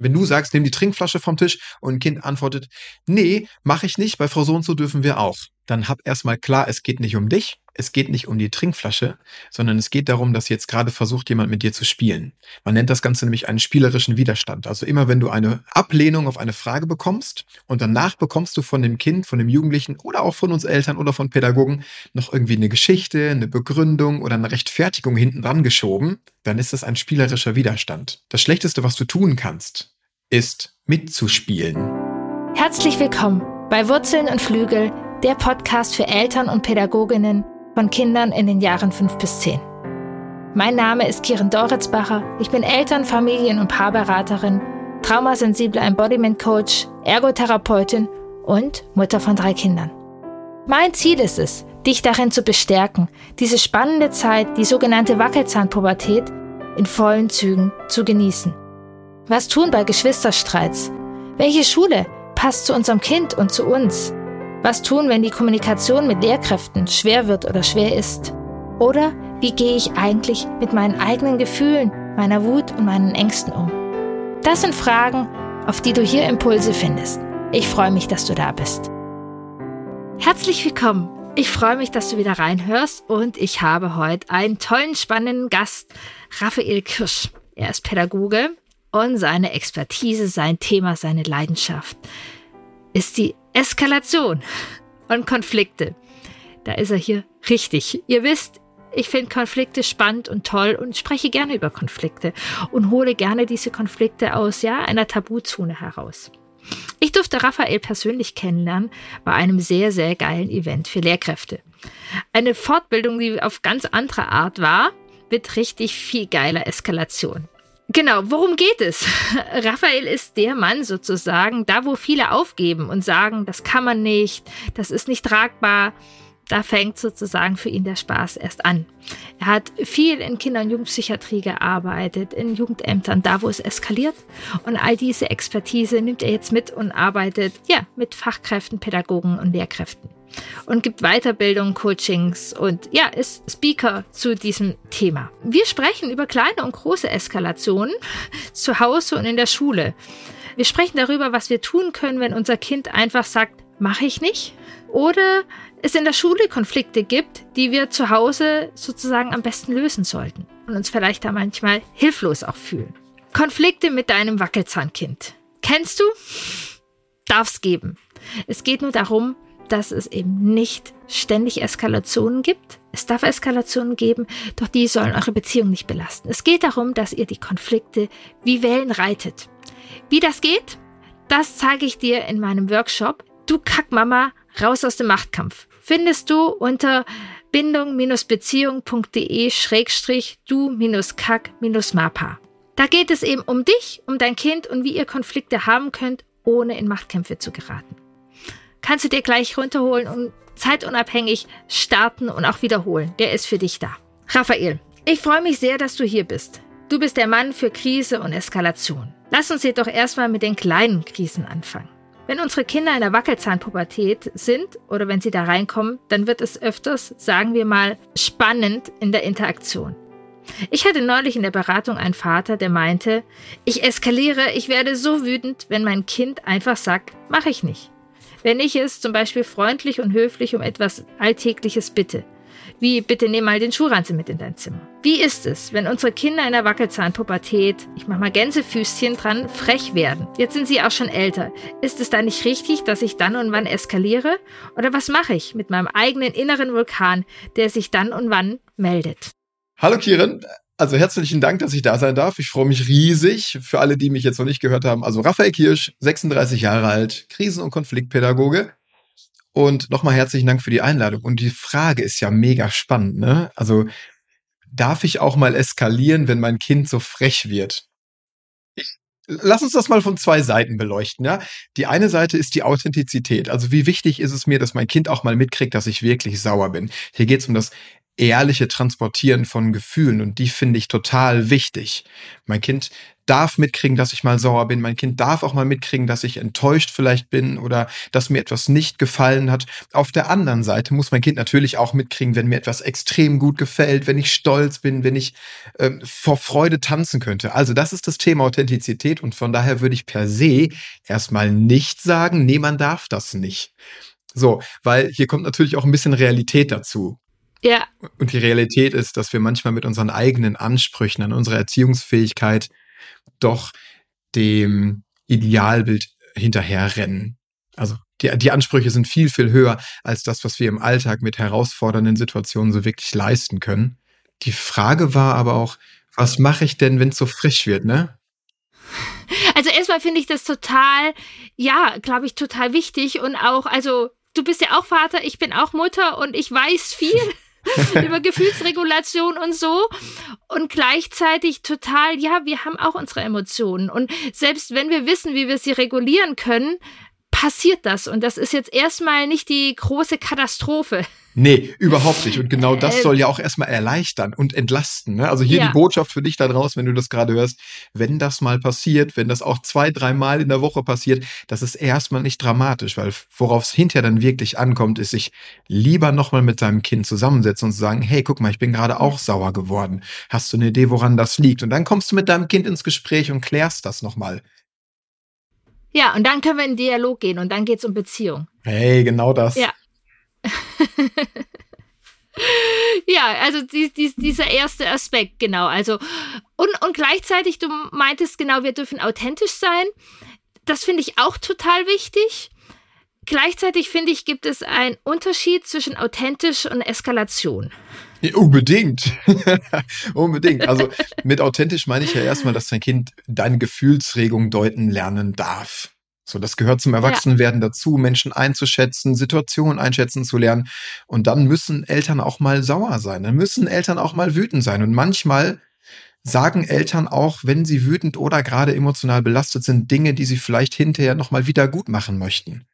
Wenn du sagst, nimm die Trinkflasche vom Tisch und ein Kind antwortet, nee, mache ich nicht, bei Frau so und so dürfen wir auch, dann hab erstmal klar, es geht nicht um dich, es geht nicht um die Trinkflasche, sondern es geht darum, dass jetzt gerade versucht, jemand mit dir zu spielen. Man nennt das Ganze nämlich einen spielerischen Widerstand. Also immer wenn du eine Ablehnung auf eine Frage bekommst und danach bekommst du von dem Kind, von dem Jugendlichen oder auch von uns Eltern oder von Pädagogen noch irgendwie eine Geschichte, eine Begründung oder eine Rechtfertigung hinten dran geschoben, dann ist das ein spielerischer Widerstand. Das Schlechteste, was du tun kannst, ist mitzuspielen. Herzlich willkommen bei Wurzeln und Flügel, der Podcast für Eltern und Pädagoginnen von Kindern in den Jahren 5 bis 10. Mein Name ist Kiren Doritzbacher. Ich bin Eltern-, Familien- und Paarberaterin, traumasensible Embodiment Coach, Ergotherapeutin und Mutter von drei Kindern. Mein Ziel ist es, dich darin zu bestärken, diese spannende Zeit, die sogenannte Wackelzahnpubertät, in vollen Zügen zu genießen. Was tun bei Geschwisterstreits? Welche Schule passt zu unserem Kind und zu uns? Was tun, wenn die Kommunikation mit Lehrkräften schwer wird oder schwer ist? Oder wie gehe ich eigentlich mit meinen eigenen Gefühlen, meiner Wut und meinen Ängsten um? Das sind Fragen, auf die du hier Impulse findest. Ich freue mich, dass du da bist. Herzlich willkommen. Ich freue mich, dass du wieder reinhörst und ich habe heute einen tollen, spannenden Gast, Raphael Kirsch. Er ist Pädagoge und seine Expertise, sein Thema, seine Leidenschaft ist die Eskalation und Konflikte. Da ist er hier richtig. Ihr wisst, ich finde Konflikte spannend und toll und spreche gerne über Konflikte und hole gerne diese Konflikte aus ja, einer Tabuzone heraus. Ich durfte Raphael persönlich kennenlernen bei einem sehr, sehr geilen Event für Lehrkräfte. Eine Fortbildung, die auf ganz andere Art war, mit richtig viel geiler Eskalation. Genau, worum geht es? Raphael ist der Mann sozusagen, da wo viele aufgeben und sagen, das kann man nicht, das ist nicht tragbar, da fängt sozusagen für ihn der Spaß erst an. Er hat viel in Kinder- und Jugendpsychiatrie gearbeitet, in Jugendämtern, da wo es eskaliert. Und all diese Expertise nimmt er jetzt mit und arbeitet ja mit Fachkräften, Pädagogen und Lehrkräften und gibt Weiterbildung, Coachings und ja, ist Speaker zu diesem Thema. Wir sprechen über kleine und große Eskalationen zu Hause und in der Schule. Wir sprechen darüber, was wir tun können, wenn unser Kind einfach sagt, mache ich nicht. Oder es in der Schule Konflikte gibt, die wir zu Hause sozusagen am besten lösen sollten und uns vielleicht da manchmal hilflos auch fühlen. Konflikte mit deinem Wackelzahnkind. Kennst du? Darf's geben. Es geht nur darum, dass es eben nicht ständig Eskalationen gibt. Es darf Eskalationen geben, doch die sollen eure Beziehung nicht belasten. Es geht darum, dass ihr die Konflikte wie Wellen reitet. Wie das geht, das zeige ich dir in meinem Workshop. Du Kackmama, raus aus dem Machtkampf findest du unter bindung-beziehung.de schrägstrich du-kack-mapa. Da geht es eben um dich, um dein Kind und wie ihr Konflikte haben könnt, ohne in Machtkämpfe zu geraten. Kannst du dir gleich runterholen und zeitunabhängig starten und auch wiederholen. Der ist für dich da. Raphael, ich freue mich sehr, dass du hier bist. Du bist der Mann für Krise und Eskalation. Lass uns jedoch erstmal mit den kleinen Krisen anfangen. Wenn unsere Kinder in der Wackelzahnpubertät sind oder wenn sie da reinkommen, dann wird es öfters, sagen wir mal, spannend in der Interaktion. Ich hatte neulich in der Beratung einen Vater, der meinte, ich eskaliere, ich werde so wütend, wenn mein Kind einfach sagt, mache ich nicht. Wenn ich es zum Beispiel freundlich und höflich um etwas Alltägliches bitte, wie bitte nimm mal den Schuhranzen mit in dein Zimmer. Wie ist es, wenn unsere Kinder in der Wackelzahnpubertät, ich mach mal Gänsefüßchen dran, frech werden? Jetzt sind sie auch schon älter. Ist es da nicht richtig, dass ich dann und wann eskaliere? Oder was mache ich mit meinem eigenen inneren Vulkan, der sich dann und wann meldet? Hallo Kiren, also herzlichen Dank, dass ich da sein darf. Ich freue mich riesig für alle, die mich jetzt noch nicht gehört haben. Also Raphael Kirsch, 36 Jahre alt, Krisen- und Konfliktpädagoge. Und nochmal herzlichen Dank für die Einladung. Und die Frage ist ja mega spannend, ne? Also, darf ich auch mal eskalieren, wenn mein Kind so frech wird? Ich, lass uns das mal von zwei Seiten beleuchten, ja? Die eine Seite ist die Authentizität. Also, wie wichtig ist es mir, dass mein Kind auch mal mitkriegt, dass ich wirklich sauer bin? Hier geht es um das ehrliche Transportieren von Gefühlen und die finde ich total wichtig. Mein Kind darf mitkriegen, dass ich mal sauer bin. Mein Kind darf auch mal mitkriegen, dass ich enttäuscht vielleicht bin oder dass mir etwas nicht gefallen hat. Auf der anderen Seite muss mein Kind natürlich auch mitkriegen, wenn mir etwas extrem gut gefällt, wenn ich stolz bin, wenn ich äh, vor Freude tanzen könnte. Also das ist das Thema Authentizität und von daher würde ich per se erstmal nicht sagen, nee, man darf das nicht. So, weil hier kommt natürlich auch ein bisschen Realität dazu. Ja. Und die Realität ist, dass wir manchmal mit unseren eigenen Ansprüchen an unsere Erziehungsfähigkeit doch dem Idealbild hinterherrennen. Also die, die Ansprüche sind viel, viel höher als das, was wir im Alltag mit herausfordernden Situationen so wirklich leisten können. Die Frage war aber auch, was mache ich denn, wenn es so frisch wird, ne? Also erstmal finde ich das total, ja, glaube ich, total wichtig und auch, also du bist ja auch Vater, ich bin auch Mutter und ich weiß viel über Gefühlsregulation und so. Und gleichzeitig total, ja, wir haben auch unsere Emotionen. Und selbst wenn wir wissen, wie wir sie regulieren können, passiert das. Und das ist jetzt erstmal nicht die große Katastrophe. Nee, überhaupt nicht. Und genau das soll ja auch erstmal erleichtern und entlasten. Ne? Also hier ja. die Botschaft für dich da draußen, wenn du das gerade hörst, wenn das mal passiert, wenn das auch zwei, dreimal in der Woche passiert, das ist erstmal nicht dramatisch, weil worauf es hinterher dann wirklich ankommt, ist sich lieber nochmal mit deinem Kind zusammensetzen und sagen, hey, guck mal, ich bin gerade auch sauer geworden. Hast du eine Idee, woran das liegt? Und dann kommst du mit deinem Kind ins Gespräch und klärst das nochmal. Ja, und dann können wir in Dialog gehen und dann geht es um Beziehung. Hey, genau das. Ja. ja, also die, die, dieser erste Aspekt, genau. Also, und, und gleichzeitig, du meintest genau, wir dürfen authentisch sein. Das finde ich auch total wichtig. Gleichzeitig finde ich, gibt es einen Unterschied zwischen authentisch und Eskalation. Ja, unbedingt. unbedingt. Also mit authentisch meine ich ja erstmal, dass dein Kind deine Gefühlsregung deuten lernen darf. So, das gehört zum Erwachsenwerden ja. dazu, Menschen einzuschätzen, Situationen einschätzen zu lernen. Und dann müssen Eltern auch mal sauer sein. Dann müssen Eltern auch mal wütend sein. Und manchmal sagen Eltern auch, wenn sie wütend oder gerade emotional belastet sind, Dinge, die sie vielleicht hinterher nochmal wieder gut machen möchten.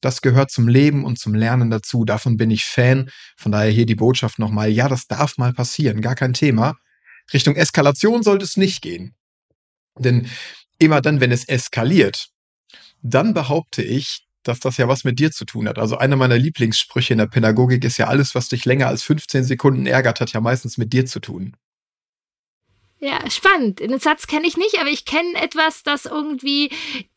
Das gehört zum Leben und zum Lernen dazu. Davon bin ich Fan. Von daher hier die Botschaft nochmal. Ja, das darf mal passieren. Gar kein Thema. Richtung Eskalation sollte es nicht gehen. Denn immer dann, wenn es eskaliert, dann behaupte ich, dass das ja was mit dir zu tun hat. Also einer meiner Lieblingssprüche in der Pädagogik ist ja alles, was dich länger als 15 Sekunden ärgert, hat ja meistens mit dir zu tun. Ja, spannend. Den Satz kenne ich nicht, aber ich kenne etwas, das irgendwie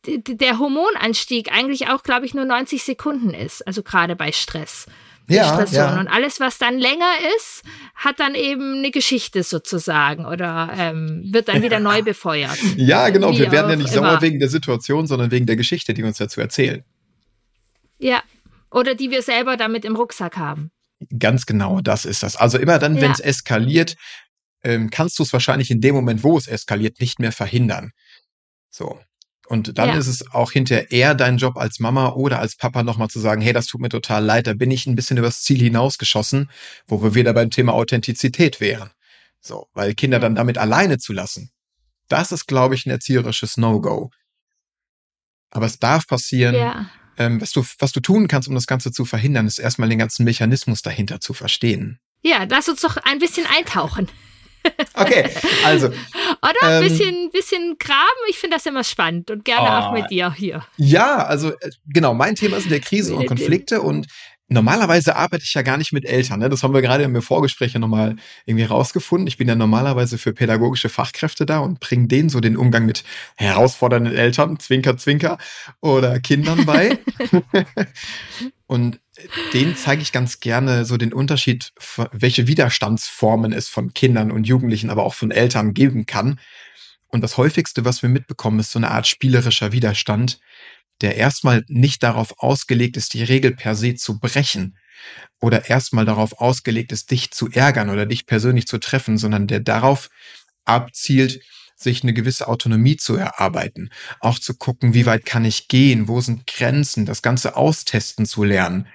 der Hormonanstieg eigentlich auch, glaube ich, nur 90 Sekunden ist. Also gerade bei Stress. Ja, ja. Und alles, was dann länger ist, hat dann eben eine Geschichte sozusagen oder ähm, wird dann wieder neu befeuert. Ja, genau. Wie wir werden ja nicht immer. sauer wegen der Situation, sondern wegen der Geschichte, die uns dazu erzählen. Ja, oder die wir selber damit im Rucksack haben. Ganz genau, das ist das. Also immer dann, ja. wenn es eskaliert, ähm, kannst du es wahrscheinlich in dem Moment, wo es eskaliert, nicht mehr verhindern. So. Und dann ja. ist es auch hinterher eher dein Job als Mama oder als Papa nochmal zu sagen, hey, das tut mir total leid, da bin ich ein bisschen übers Ziel hinausgeschossen, wo wir wieder beim Thema Authentizität wären. So, weil Kinder dann damit alleine zu lassen, das ist, glaube ich, ein erzieherisches No-Go. Aber es darf passieren. Ja. Ähm, was, du, was du tun kannst, um das Ganze zu verhindern, ist erstmal den ganzen Mechanismus dahinter zu verstehen. Ja, lass uns doch ein bisschen eintauchen. Okay, also. Oder ein ähm, bisschen, bisschen graben, ich finde das immer spannend und gerne oh, auch mit dir hier. Ja, also äh, genau, mein Thema sind ja Krisen und Konflikte und normalerweise arbeite ich ja gar nicht mit Eltern. Ne? Das haben wir gerade im Vorgespräch ja nochmal irgendwie rausgefunden. Ich bin ja normalerweise für pädagogische Fachkräfte da und bringe denen so den Umgang mit herausfordernden Eltern, Zwinker, Zwinker oder Kindern bei. und denen zeige ich ganz gerne so den Unterschied, welche Widerstandsformen es von Kindern und Jugendlichen, aber auch von Eltern geben kann. Und das häufigste, was wir mitbekommen, ist so eine Art spielerischer Widerstand, der erstmal nicht darauf ausgelegt ist, die Regel per se zu brechen oder erstmal darauf ausgelegt ist, dich zu ärgern oder dich persönlich zu treffen, sondern der darauf abzielt, sich eine gewisse Autonomie zu erarbeiten, auch zu gucken, wie weit kann ich gehen, wo sind Grenzen, das Ganze austesten zu lernen.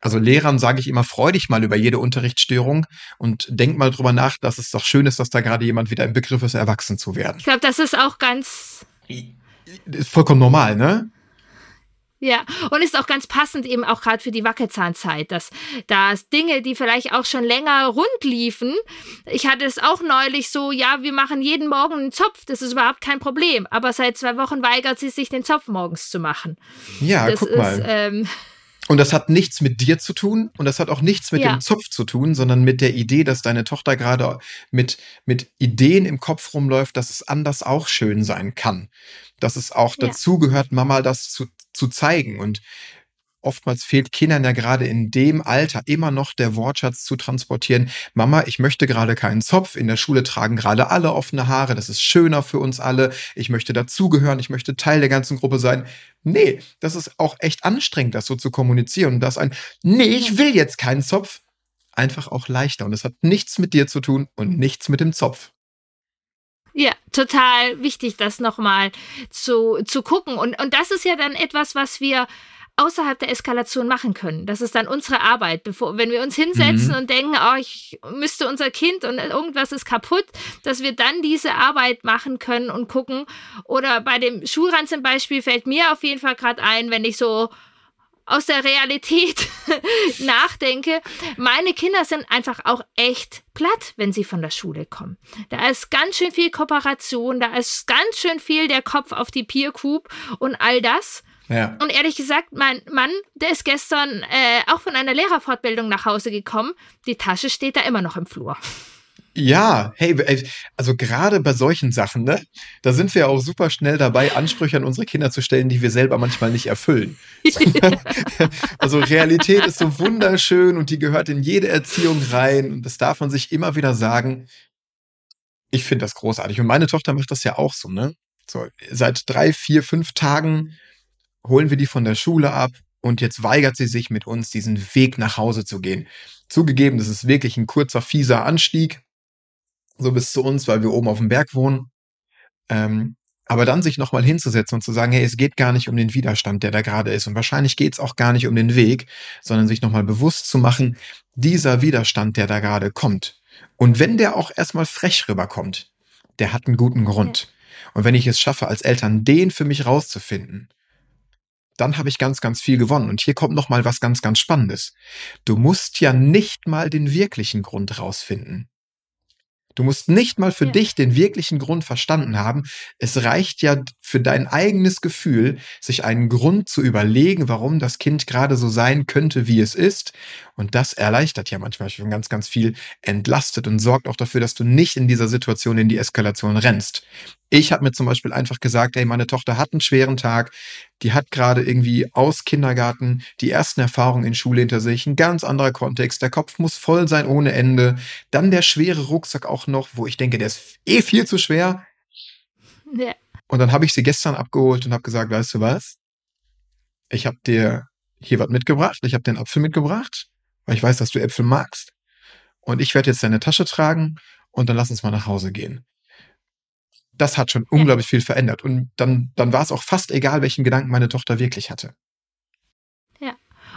Also Lehrern sage ich immer, freu dich mal über jede Unterrichtsstörung und denk mal drüber nach, dass es doch schön ist, dass da gerade jemand wieder im Begriff ist, erwachsen zu werden. Ich glaube, das ist auch ganz ist vollkommen normal, ne? Ja, und ist auch ganz passend eben auch gerade für die Wackelzahnzeit, dass da Dinge, die vielleicht auch schon länger rund liefen. Ich hatte es auch neulich so, ja, wir machen jeden Morgen einen Zopf, das ist überhaupt kein Problem. Aber seit zwei Wochen weigert sie sich, den Zopf morgens zu machen. Ja, das guck ist, mal. Ähm, und das hat nichts mit dir zu tun und das hat auch nichts mit ja. dem Zopf zu tun, sondern mit der Idee, dass deine Tochter gerade mit, mit Ideen im Kopf rumläuft, dass es anders auch schön sein kann. Dass es auch ja. dazu gehört, Mama das zu, zu zeigen. Und oftmals fehlt Kindern ja gerade in dem Alter immer noch der Wortschatz zu transportieren. Mama, ich möchte gerade keinen Zopf. In der Schule tragen gerade alle offene Haare. Das ist schöner für uns alle. Ich möchte dazugehören. Ich möchte Teil der ganzen Gruppe sein. Nee, das ist auch echt anstrengend, das so zu kommunizieren. Und das ein, nee, ich will jetzt keinen Zopf. Einfach auch leichter. Und es hat nichts mit dir zu tun und nichts mit dem Zopf. Ja, total wichtig, das nochmal zu, zu gucken. Und, und das ist ja dann etwas, was wir außerhalb der Eskalation machen können. Das ist dann unsere Arbeit. Bevor, wenn wir uns hinsetzen mhm. und denken, oh, ich müsste unser Kind und irgendwas ist kaputt, dass wir dann diese Arbeit machen können und gucken. Oder bei dem Schulranzen Beispiel fällt mir auf jeden Fall gerade ein, wenn ich so aus der Realität nachdenke. Meine Kinder sind einfach auch echt platt, wenn sie von der Schule kommen. Da ist ganz schön viel Kooperation, da ist ganz schön viel der Kopf auf die Peer Group und all das. Ja. Und ehrlich gesagt, mein Mann, der ist gestern äh, auch von einer Lehrerfortbildung nach Hause gekommen. Die Tasche steht da immer noch im Flur. Ja, hey, also gerade bei solchen Sachen, ne, da sind wir auch super schnell dabei, Ansprüche an unsere Kinder zu stellen, die wir selber manchmal nicht erfüllen. also Realität ist so wunderschön und die gehört in jede Erziehung rein und das darf man sich immer wieder sagen. Ich finde das großartig und meine Tochter macht das ja auch so, ne? So, seit drei, vier, fünf Tagen holen wir die von der Schule ab und jetzt weigert sie sich mit uns diesen Weg nach Hause zu gehen. Zugegeben, das ist wirklich ein kurzer, fieser Anstieg, so bis zu uns, weil wir oben auf dem Berg wohnen. Ähm, aber dann sich nochmal hinzusetzen und zu sagen, hey, es geht gar nicht um den Widerstand, der da gerade ist. Und wahrscheinlich geht es auch gar nicht um den Weg, sondern sich nochmal bewusst zu machen, dieser Widerstand, der da gerade kommt. Und wenn der auch erstmal frech rüberkommt, der hat einen guten Grund. Und wenn ich es schaffe, als Eltern den für mich rauszufinden, dann habe ich ganz, ganz viel gewonnen. Und hier kommt noch mal was ganz, ganz Spannendes. Du musst ja nicht mal den wirklichen Grund rausfinden. Du musst nicht mal für ja. dich den wirklichen Grund verstanden haben. Es reicht ja für dein eigenes Gefühl, sich einen Grund zu überlegen, warum das Kind gerade so sein könnte, wie es ist. Und das erleichtert ja manchmal schon ganz, ganz viel, entlastet und sorgt auch dafür, dass du nicht in dieser Situation in die Eskalation rennst. Ich habe mir zum Beispiel einfach gesagt, hey, meine Tochter hat einen schweren Tag, die hat gerade irgendwie aus Kindergarten die ersten Erfahrungen in Schule hinter sich, ein ganz anderer Kontext, der Kopf muss voll sein ohne Ende, dann der schwere Rucksack auch noch, wo ich denke, der ist eh viel zu schwer. Ja. Und dann habe ich sie gestern abgeholt und habe gesagt, weißt du was? Ich habe dir hier was mitgebracht, ich habe den Apfel mitgebracht, weil ich weiß, dass du Äpfel magst. Und ich werde jetzt deine Tasche tragen und dann lass uns mal nach Hause gehen das hat schon unglaublich viel verändert. Und dann, dann war es auch fast egal, welchen Gedanken meine Tochter wirklich hatte. Ja.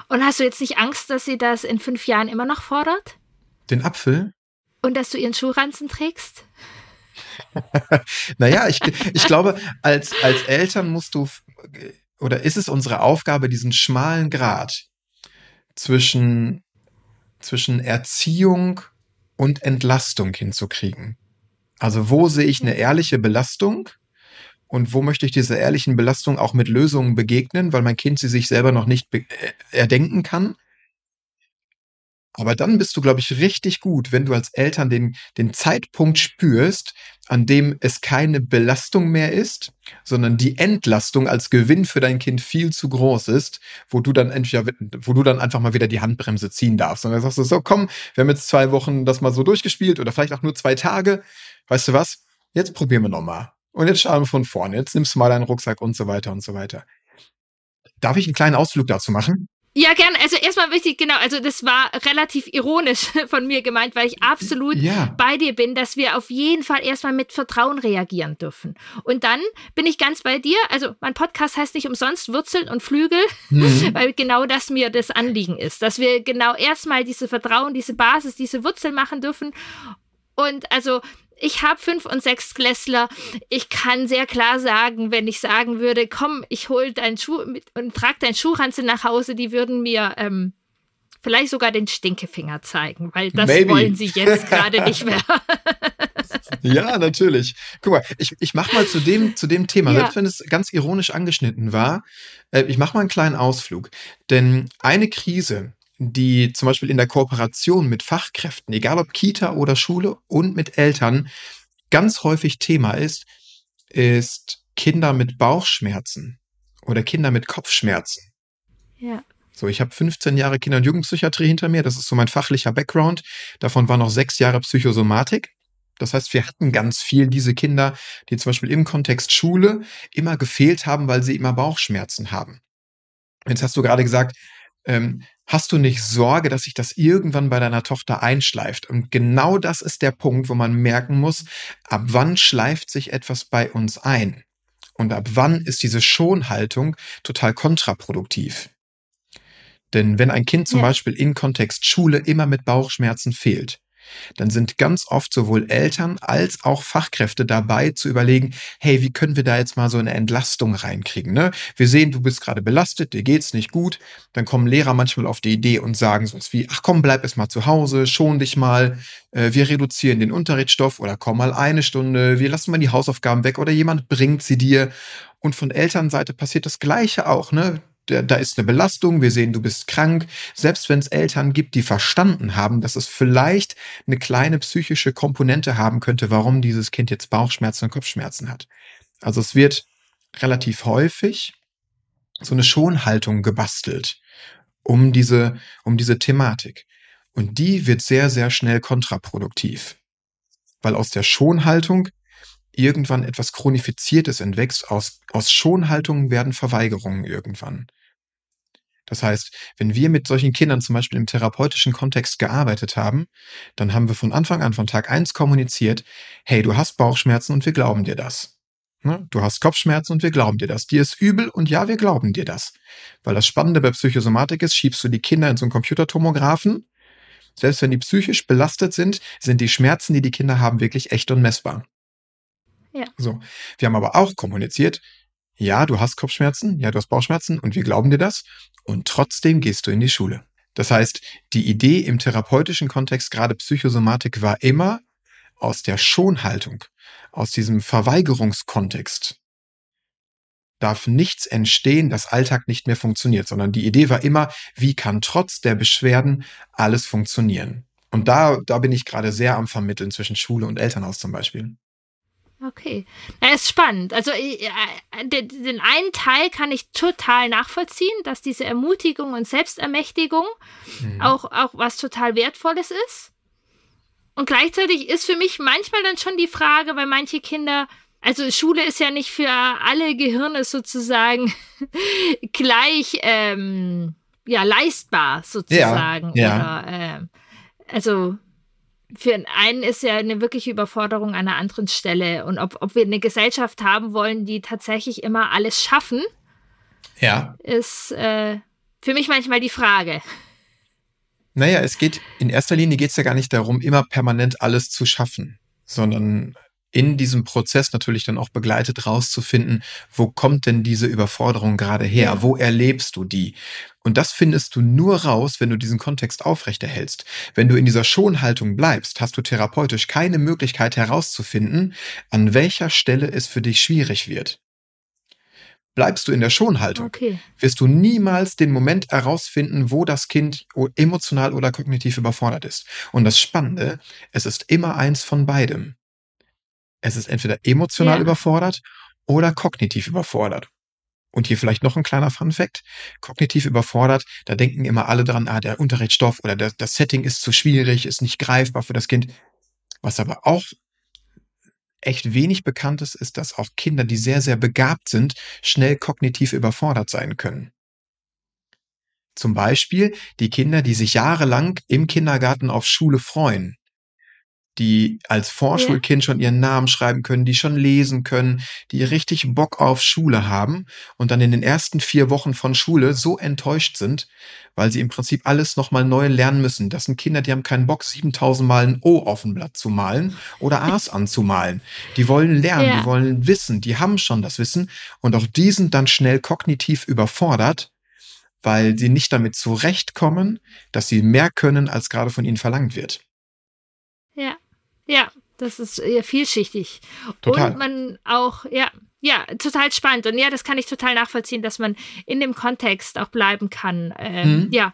Und hast du jetzt nicht Angst, dass sie das in fünf Jahren immer noch fordert? Den Apfel? Und dass du ihren Schuhranzen trägst? naja, ich, ich glaube, als, als Eltern musst du, oder ist es unsere Aufgabe, diesen schmalen Grad zwischen, zwischen Erziehung und Entlastung hinzukriegen. Also wo sehe ich eine ehrliche Belastung und wo möchte ich dieser ehrlichen Belastung auch mit Lösungen begegnen, weil mein Kind sie sich selber noch nicht äh, erdenken kann. Aber dann bist du, glaube ich, richtig gut, wenn du als Eltern den, den Zeitpunkt spürst, an dem es keine Belastung mehr ist, sondern die Entlastung als Gewinn für dein Kind viel zu groß ist, wo du dann entweder, wo du dann einfach mal wieder die Handbremse ziehen darfst. Und dann sagst du so, komm, wir haben jetzt zwei Wochen das mal so durchgespielt oder vielleicht auch nur zwei Tage weißt du was? Jetzt probieren wir nochmal. Und jetzt schauen wir von vorne. Jetzt nimmst du mal deinen Rucksack und so weiter und so weiter. Darf ich einen kleinen Ausflug dazu machen? Ja, gern. Also erstmal wichtig, genau, also das war relativ ironisch von mir gemeint, weil ich absolut ja. bei dir bin, dass wir auf jeden Fall erstmal mit Vertrauen reagieren dürfen. Und dann bin ich ganz bei dir. Also mein Podcast heißt nicht umsonst Wurzeln und Flügel, mhm. weil genau das mir das Anliegen ist, dass wir genau erstmal diese Vertrauen, diese Basis, diese Wurzel machen dürfen. Und also ich habe fünf und sechs Klässler. Ich kann sehr klar sagen, wenn ich sagen würde, komm, ich hol deinen Schuh mit und trag deinen Schuhranzen nach Hause, die würden mir ähm, vielleicht sogar den Stinkefinger zeigen, weil das Maybe. wollen sie jetzt gerade nicht mehr. ja, natürlich. Guck mal, ich, ich mach mal zu dem, zu dem Thema, ja. selbst wenn es ganz ironisch angeschnitten war, äh, ich mach mal einen kleinen Ausflug. Denn eine Krise, die zum Beispiel in der Kooperation mit Fachkräften, egal ob Kita oder Schule und mit Eltern, ganz häufig Thema ist, ist Kinder mit Bauchschmerzen oder Kinder mit Kopfschmerzen. Ja. So, ich habe 15 Jahre Kinder- und Jugendpsychiatrie hinter mir. Das ist so mein fachlicher Background. Davon waren noch sechs Jahre Psychosomatik. Das heißt, wir hatten ganz viel diese Kinder, die zum Beispiel im Kontext Schule immer gefehlt haben, weil sie immer Bauchschmerzen haben. Jetzt hast du gerade gesagt, ähm, hast du nicht Sorge, dass sich das irgendwann bei deiner Tochter einschleift? Und genau das ist der Punkt, wo man merken muss, ab wann schleift sich etwas bei uns ein? Und ab wann ist diese Schonhaltung total kontraproduktiv? Denn wenn ein Kind zum ja. Beispiel in Kontext Schule immer mit Bauchschmerzen fehlt, dann sind ganz oft sowohl Eltern als auch Fachkräfte dabei zu überlegen, hey, wie können wir da jetzt mal so eine Entlastung reinkriegen? Ne? Wir sehen, du bist gerade belastet, dir geht's nicht gut. Dann kommen Lehrer manchmal auf die Idee und sagen sowas wie, ach komm, bleib erst mal zu Hause, schon dich mal, äh, wir reduzieren den Unterrichtsstoff oder komm mal eine Stunde, wir lassen mal die Hausaufgaben weg oder jemand bringt sie dir. Und von Elternseite passiert das Gleiche auch, ne? Da ist eine Belastung, wir sehen, du bist krank. Selbst wenn es Eltern gibt, die verstanden haben, dass es vielleicht eine kleine psychische Komponente haben könnte, warum dieses Kind jetzt Bauchschmerzen und Kopfschmerzen hat. Also es wird relativ häufig so eine Schonhaltung gebastelt um diese, um diese Thematik. Und die wird sehr, sehr schnell kontraproduktiv. Weil aus der Schonhaltung irgendwann etwas Chronifiziertes entwächst. Aus, aus Schonhaltungen werden Verweigerungen irgendwann. Das heißt, wenn wir mit solchen Kindern zum Beispiel im therapeutischen Kontext gearbeitet haben, dann haben wir von Anfang an, von Tag eins kommuniziert, hey, du hast Bauchschmerzen und wir glauben dir das. Ne? Du hast Kopfschmerzen und wir glauben dir das. Dir ist übel und ja, wir glauben dir das. Weil das Spannende bei Psychosomatik ist, schiebst du die Kinder in so einen Computertomographen. Selbst wenn die psychisch belastet sind, sind die Schmerzen, die die Kinder haben, wirklich echt und messbar. Ja. So. Wir haben aber auch kommuniziert, ja, du hast Kopfschmerzen, ja, du hast Bauchschmerzen und wir glauben dir das. Und trotzdem gehst du in die Schule. Das heißt, die Idee im therapeutischen Kontext, gerade Psychosomatik, war immer aus der Schonhaltung, aus diesem Verweigerungskontext darf nichts entstehen, dass Alltag nicht mehr funktioniert, sondern die Idee war immer, wie kann trotz der Beschwerden alles funktionieren? Und da, da bin ich gerade sehr am Vermitteln zwischen Schule und Elternhaus zum Beispiel. Okay. Ja, ist spannend. Also äh, den einen Teil kann ich total nachvollziehen, dass diese Ermutigung und Selbstermächtigung mhm. auch, auch was total Wertvolles ist. Und gleichzeitig ist für mich manchmal dann schon die Frage, weil manche Kinder, also Schule ist ja nicht für alle Gehirne sozusagen gleich ähm, ja leistbar sozusagen. Ja, ja. Oder, äh, also für einen ist ja eine wirkliche Überforderung an einer anderen Stelle. Und ob, ob wir eine Gesellschaft haben wollen, die tatsächlich immer alles schaffen, ja. ist äh, für mich manchmal die Frage. Naja, es geht, in erster Linie geht es ja gar nicht darum, immer permanent alles zu schaffen, sondern in diesem Prozess natürlich dann auch begleitet rauszufinden, wo kommt denn diese Überforderung gerade her? Wo erlebst du die? Und das findest du nur raus, wenn du diesen Kontext aufrechterhältst. Wenn du in dieser Schonhaltung bleibst, hast du therapeutisch keine Möglichkeit herauszufinden, an welcher Stelle es für dich schwierig wird. Bleibst du in der Schonhaltung, okay. wirst du niemals den Moment herausfinden, wo das Kind emotional oder kognitiv überfordert ist. Und das Spannende, es ist immer eins von beidem es ist entweder emotional ja. überfordert oder kognitiv überfordert. Und hier vielleicht noch ein kleiner Fun Fact. Kognitiv überfordert, da denken immer alle dran, ah, der Unterrichtsstoff oder der, das Setting ist zu schwierig, ist nicht greifbar für das Kind. Was aber auch echt wenig bekannt ist, ist, dass auch Kinder, die sehr, sehr begabt sind, schnell kognitiv überfordert sein können. Zum Beispiel die Kinder, die sich jahrelang im Kindergarten auf Schule freuen die als Vorschulkind schon ihren Namen schreiben können, die schon lesen können, die richtig Bock auf Schule haben und dann in den ersten vier Wochen von Schule so enttäuscht sind, weil sie im Prinzip alles nochmal neu lernen müssen. Das sind Kinder, die haben keinen Bock, 7000 Mal ein O auf dem Blatt zu malen oder A's anzumalen. Die wollen lernen, ja. die wollen wissen, die haben schon das Wissen und auch die sind dann schnell kognitiv überfordert, weil sie nicht damit zurechtkommen, dass sie mehr können, als gerade von ihnen verlangt wird. Ja, ja, das ist ja vielschichtig. Total. Und man auch, ja, ja, total spannend. Und ja, das kann ich total nachvollziehen, dass man in dem Kontext auch bleiben kann. Ähm, mhm. Ja.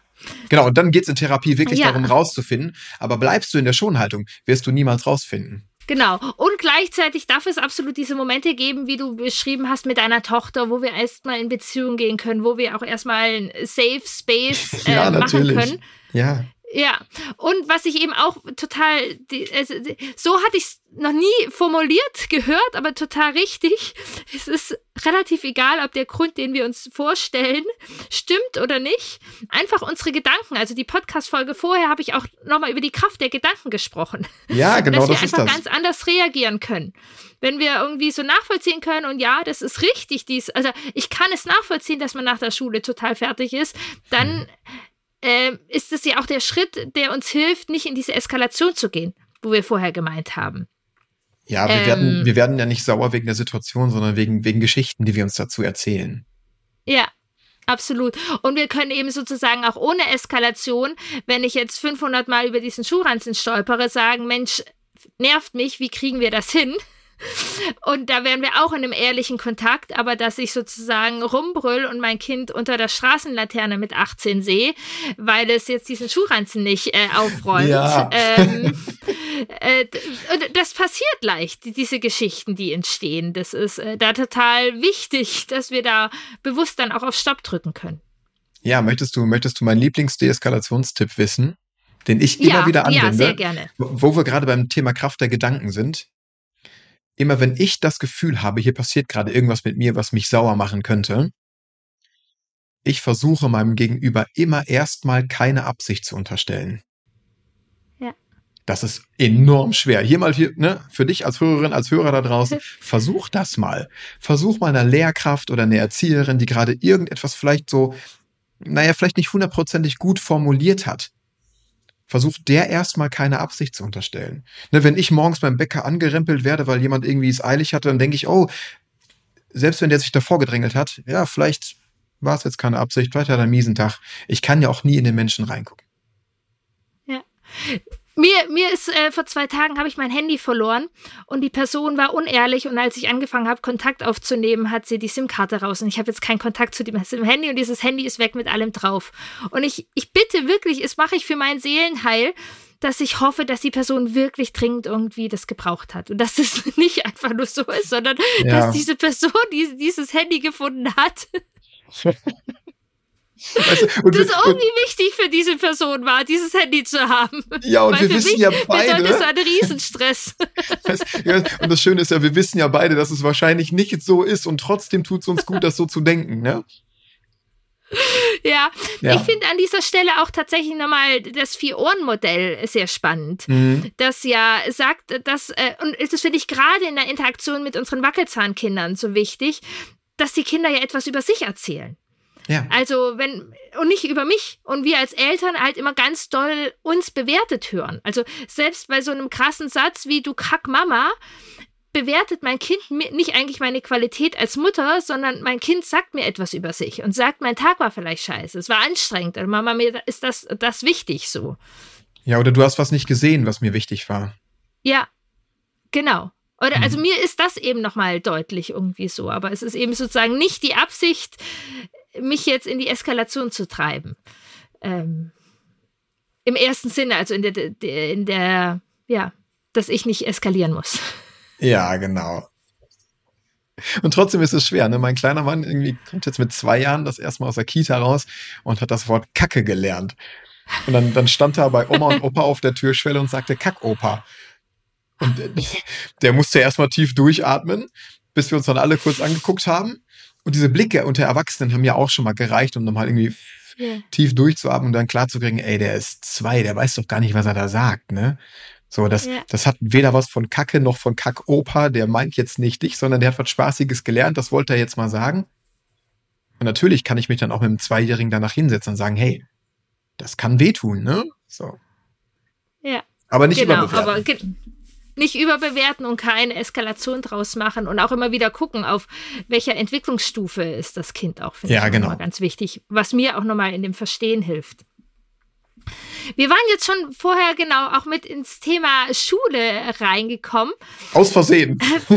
Genau, und dann geht es in Therapie wirklich ja. darum, rauszufinden. Aber bleibst du in der Schonhaltung, wirst du niemals rausfinden. Genau. Und gleichzeitig darf es absolut diese Momente geben, wie du beschrieben hast mit deiner Tochter, wo wir erstmal in Beziehung gehen können, wo wir auch erstmal ein Safe Space äh, ja, machen können. Ja. Ja, und was ich eben auch total, die, also, so hatte ich es noch nie formuliert gehört, aber total richtig. Es ist relativ egal, ob der Grund, den wir uns vorstellen, stimmt oder nicht. Einfach unsere Gedanken. Also die Podcast-Folge vorher habe ich auch nochmal über die Kraft der Gedanken gesprochen. Ja, genau. Dass wir das einfach das. ganz anders reagieren können. Wenn wir irgendwie so nachvollziehen können und ja, das ist richtig, dies, also ich kann es nachvollziehen, dass man nach der Schule total fertig ist, dann hm äh, ist es ja auch der Schritt, der uns hilft, nicht in diese Eskalation zu gehen, wo wir vorher gemeint haben. Ja, wir, ähm, werden, wir werden ja nicht sauer wegen der Situation, sondern wegen, wegen Geschichten, die wir uns dazu erzählen. Ja, Absolut. Und wir können eben sozusagen auch ohne Eskalation, wenn ich jetzt 500 Mal über diesen Schuhranzen stolpere, sagen, Mensch, nervt mich, wie kriegen wir das hin? Und da wären wir auch in einem ehrlichen Kontakt, aber dass ich sozusagen rumbrüll und mein Kind unter der Straßenlaterne mit 18 sehe, weil es jetzt diesen Schuhranzen nicht äh, aufräumt. Ja. Ähm, äh, das passiert leicht, diese Geschichten, die entstehen. Das ist äh, da total wichtig, dass wir da bewusst dann auch auf Stopp drücken können. Ja, möchtest du, möchtest du meinen Lieblingsdeeskalationstipp wissen? Den ich immer ja, wieder anwende. Ja, sehr gerne. Wo wir gerade beim Thema Kraft der Gedanken sind immer wenn ich das Gefühl habe, hier passiert gerade irgendwas mit mir, was mich sauer machen könnte, ich versuche meinem Gegenüber immer erstmal keine Absicht zu unterstellen. Ja. Das ist enorm schwer. Hier mal hier, ne, für dich als Hörerin, als Hörer da draußen, versuch das mal. Versuch mal eine Lehrkraft oder eine Erzieherin, die gerade irgendetwas vielleicht so, naja, vielleicht nicht hundertprozentig gut formuliert hat, versucht der erstmal keine Absicht zu unterstellen. Ne, wenn ich morgens beim Bäcker angerempelt werde, weil jemand irgendwie es eilig hatte, dann denke ich, oh, selbst wenn der sich davor gedrängelt hat, ja, vielleicht war es jetzt keine Absicht, vielleicht hat er einen miesen Tag. Ich kann ja auch nie in den Menschen reingucken. Ja. Mir, mir ist äh, vor zwei Tagen habe ich mein Handy verloren und die Person war unehrlich und als ich angefangen habe, Kontakt aufzunehmen, hat sie die SIM-Karte raus und ich habe jetzt keinen Kontakt zu dem Handy und dieses Handy ist weg mit allem drauf. Und ich, ich bitte wirklich, es mache ich für mein Seelenheil, dass ich hoffe, dass die Person wirklich dringend irgendwie das gebraucht hat und dass es nicht einfach nur so ist, sondern ja. dass diese Person die, dieses Handy gefunden hat. Weißt du, das irgendwie wichtig für diese Person war, dieses Handy zu haben. Ja, und Weil wir wissen ja beide. Das ist ein Riesenstress. ja, und das Schöne ist ja, wir wissen ja beide, dass es wahrscheinlich nicht so ist und trotzdem tut es uns gut, das so zu denken, ne? Ja, ja, ich finde an dieser Stelle auch tatsächlich nochmal das Vier-Ohren-Modell sehr spannend. Mhm. Das ja sagt, dass, äh, und das finde ich gerade in der Interaktion mit unseren Wackelzahnkindern so wichtig, dass die Kinder ja etwas über sich erzählen. Ja. Also wenn, und nicht über mich. Und wir als Eltern halt immer ganz doll uns bewertet hören. Also selbst bei so einem krassen Satz wie du Kack Mama, bewertet mein Kind nicht eigentlich meine Qualität als Mutter, sondern mein Kind sagt mir etwas über sich und sagt, mein Tag war vielleicht scheiße, es war anstrengend. Und Mama, mir ist das, das wichtig so. Ja, oder du hast was nicht gesehen, was mir wichtig war. Ja, genau. Oder also mhm. mir ist das eben nochmal deutlich irgendwie so, aber es ist eben sozusagen nicht die Absicht, mich jetzt in die Eskalation zu treiben. Ähm, Im ersten Sinne, also in der, in der, ja, dass ich nicht eskalieren muss. Ja, genau. Und trotzdem ist es schwer. Ne? Mein kleiner Mann irgendwie kommt jetzt mit zwei Jahren das erste Mal aus der Kita raus und hat das Wort Kacke gelernt. Und dann, dann stand er bei Oma und Opa auf der Türschwelle und sagte Kackopa. Und der musste erstmal tief durchatmen, bis wir uns dann alle kurz angeguckt haben. Und diese Blicke unter Erwachsenen haben ja auch schon mal gereicht, um nochmal irgendwie yeah. tief durchzuatmen und dann klarzukriegen, ey, der ist zwei, der weiß doch gar nicht, was er da sagt, ne? So, das, ja. das hat weder was von Kacke noch von Kackopa, der meint jetzt nicht dich, sondern der hat was Spaßiges gelernt, das wollte er jetzt mal sagen. Und natürlich kann ich mich dann auch mit einem Zweijährigen danach hinsetzen und sagen, hey, das kann wehtun, ne? So. Ja. Aber nicht genau, überbewerten. Aber nicht überbewerten und keine Eskalation draus machen und auch immer wieder gucken, auf welcher Entwicklungsstufe ist das Kind auch, finde ja, ich genau. ganz wichtig, was mir auch nochmal in dem Verstehen hilft. Wir waren jetzt schon vorher genau auch mit ins Thema Schule reingekommen. Aus Versehen.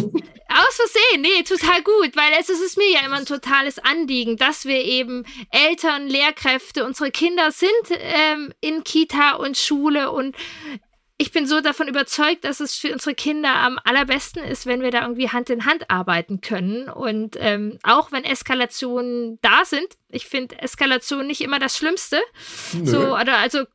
Aus Versehen, nee, total gut, weil es, es ist mir ja immer ein totales Anliegen, dass wir eben Eltern, Lehrkräfte, unsere Kinder sind ähm, in Kita und Schule und ich bin so davon überzeugt, dass es für unsere Kinder am allerbesten ist, wenn wir da irgendwie Hand in Hand arbeiten können. Und ähm, auch wenn Eskalationen da sind, ich finde Eskalation nicht immer das Schlimmste. Nö. So, oder also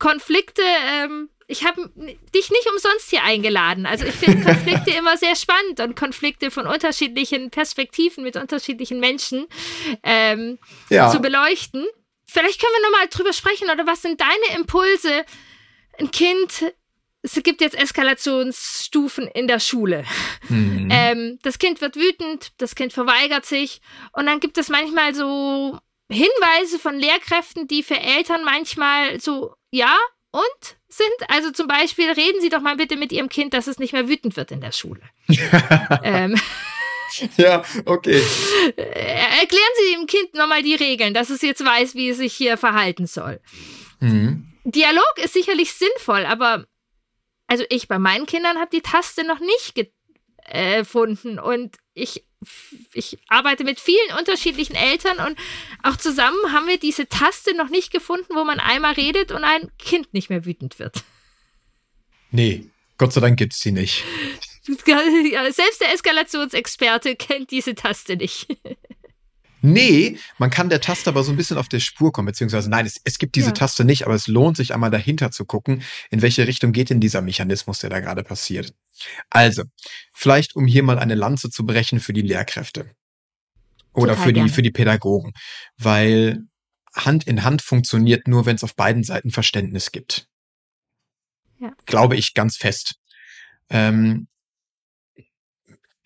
Konflikte, ähm, ich habe dich nicht umsonst hier eingeladen. Also ich finde Konflikte immer sehr spannend und Konflikte von unterschiedlichen Perspektiven mit unterschiedlichen Menschen ähm, ja. zu beleuchten. Vielleicht können wir nochmal drüber sprechen oder was sind deine Impulse, ein Kind es gibt jetzt Eskalationsstufen in der Schule. Mhm. Ähm, das Kind wird wütend, das Kind verweigert sich und dann gibt es manchmal so Hinweise von Lehrkräften, die für Eltern manchmal so, ja, und sind. Also zum Beispiel, reden Sie doch mal bitte mit Ihrem Kind, dass es nicht mehr wütend wird in der Schule. ähm, ja, okay. Äh, erklären Sie dem Kind nochmal die Regeln, dass es jetzt weiß, wie es sich hier verhalten soll. Mhm. Dialog ist sicherlich sinnvoll, aber also ich bei meinen Kindern habe die Taste noch nicht gefunden und ich, ich arbeite mit vielen unterschiedlichen Eltern und auch zusammen haben wir diese Taste noch nicht gefunden, wo man einmal redet und ein Kind nicht mehr wütend wird. Nee, Gott sei Dank gibt es sie nicht. Selbst der Eskalationsexperte kennt diese Taste nicht. Nee, man kann der Taste aber so ein bisschen auf der Spur kommen, beziehungsweise nein, es, es gibt diese ja. Taste nicht, aber es lohnt sich einmal dahinter zu gucken, in welche Richtung geht denn dieser Mechanismus, der da gerade passiert. Also, vielleicht um hier mal eine Lanze zu brechen für die Lehrkräfte. Oder Total für die, für die Pädagogen. Weil Hand in Hand funktioniert nur, wenn es auf beiden Seiten Verständnis gibt. Ja. Glaube ich ganz fest. Ähm,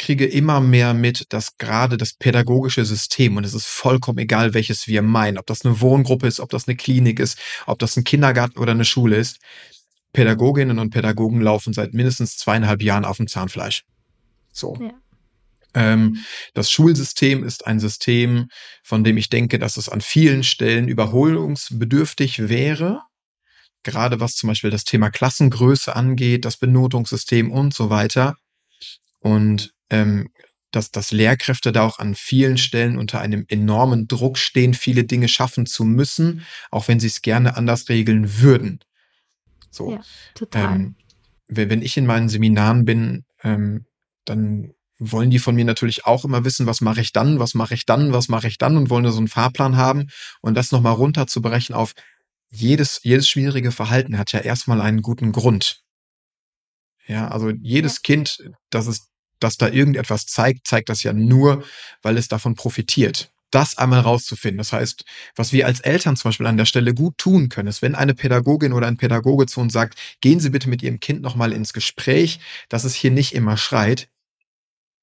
kriege immer mehr mit, dass gerade das pädagogische System, und es ist vollkommen egal, welches wir meinen, ob das eine Wohngruppe ist, ob das eine Klinik ist, ob das ein Kindergarten oder eine Schule ist, Pädagoginnen und Pädagogen laufen seit mindestens zweieinhalb Jahren auf dem Zahnfleisch. So. Ja. Ähm, das Schulsystem ist ein System, von dem ich denke, dass es an vielen Stellen überholungsbedürftig wäre. Gerade was zum Beispiel das Thema Klassengröße angeht, das Benotungssystem und so weiter. Und ähm, dass, dass Lehrkräfte da auch an vielen Stellen unter einem enormen Druck stehen, viele Dinge schaffen zu müssen, auch wenn sie es gerne anders regeln würden. So. Ja, total. Ähm, wenn ich in meinen Seminaren bin, ähm, dann wollen die von mir natürlich auch immer wissen, was mache ich dann, was mache ich dann, was mache ich dann und wollen da so einen Fahrplan haben und das nochmal runterzubrechen auf jedes, jedes schwierige Verhalten hat ja erstmal einen guten Grund. Ja, also jedes ja. Kind, das es dass da irgendetwas zeigt, zeigt das ja nur, weil es davon profitiert. Das einmal rauszufinden. Das heißt, was wir als Eltern zum Beispiel an der Stelle gut tun können, ist, wenn eine Pädagogin oder ein Pädagoge zu uns sagt, gehen Sie bitte mit Ihrem Kind nochmal ins Gespräch, dass es hier nicht immer schreit.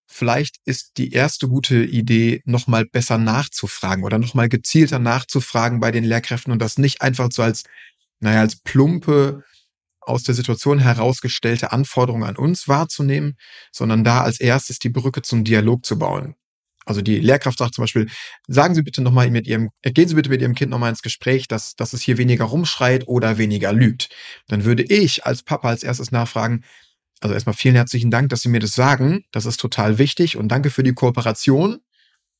Vielleicht ist die erste gute Idee, nochmal besser nachzufragen oder nochmal gezielter nachzufragen bei den Lehrkräften und das nicht einfach so als, naja, als plumpe aus der Situation herausgestellte Anforderungen an uns wahrzunehmen, sondern da als erstes die Brücke zum Dialog zu bauen. Also die Lehrkraft sagt zum Beispiel, sagen Sie bitte nochmal mit Ihrem, gehen Sie bitte mit Ihrem Kind nochmal ins Gespräch, dass, dass es hier weniger rumschreit oder weniger lügt. Dann würde ich als Papa als erstes nachfragen, also erstmal vielen herzlichen Dank, dass Sie mir das sagen. Das ist total wichtig und danke für die Kooperation.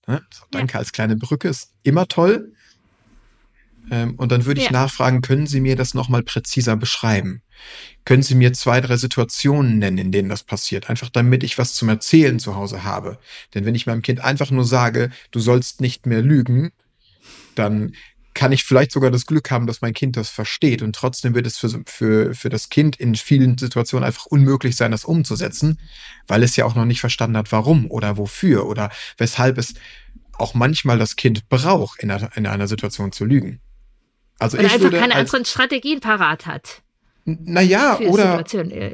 Ne, danke als kleine Brücke ist immer toll. Ähm, und dann würde ich ja. nachfragen, können Sie mir das nochmal präziser beschreiben? Können Sie mir zwei, drei Situationen nennen, in denen das passiert? Einfach damit ich was zum Erzählen zu Hause habe. Denn wenn ich meinem Kind einfach nur sage, du sollst nicht mehr lügen, dann kann ich vielleicht sogar das Glück haben, dass mein Kind das versteht. Und trotzdem wird es für, für, für das Kind in vielen Situationen einfach unmöglich sein, das umzusetzen, weil es ja auch noch nicht verstanden hat, warum oder wofür oder weshalb es auch manchmal das Kind braucht, in einer, in einer Situation zu lügen. Also Oder ich einfach keine anderen Strategien parat hat. Naja, oder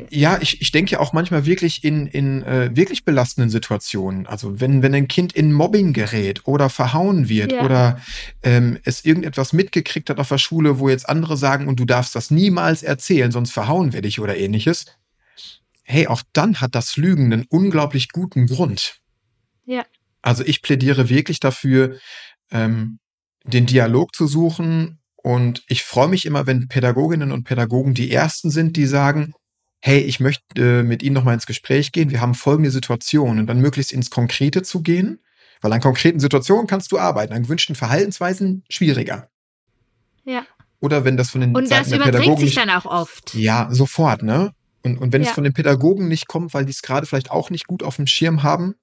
ja, ich, ich denke ja auch manchmal wirklich in, in äh, wirklich belastenden Situationen. Also wenn, wenn ein Kind in Mobbing gerät oder verhauen wird ja. oder ähm, es irgendetwas mitgekriegt hat auf der Schule, wo jetzt andere sagen, und du darfst das niemals erzählen, sonst verhauen werde ich oder ähnliches. Hey, auch dann hat das Lügen einen unglaublich guten Grund. Ja. Also ich plädiere wirklich dafür, ähm, den Dialog zu suchen und ich freue mich immer, wenn Pädagoginnen und Pädagogen die ersten sind, die sagen, hey, ich möchte äh, mit Ihnen nochmal ins Gespräch gehen, wir haben folgende Situation und dann möglichst ins Konkrete zu gehen, weil an konkreten Situationen kannst du arbeiten, an gewünschten Verhaltensweisen schwieriger. Ja. Oder wenn das von den Und Seiten das überträgt sich dann auch oft. Ja, sofort, ne? Und, und wenn ja. es von den Pädagogen nicht kommt, weil die es gerade vielleicht auch nicht gut auf dem Schirm haben,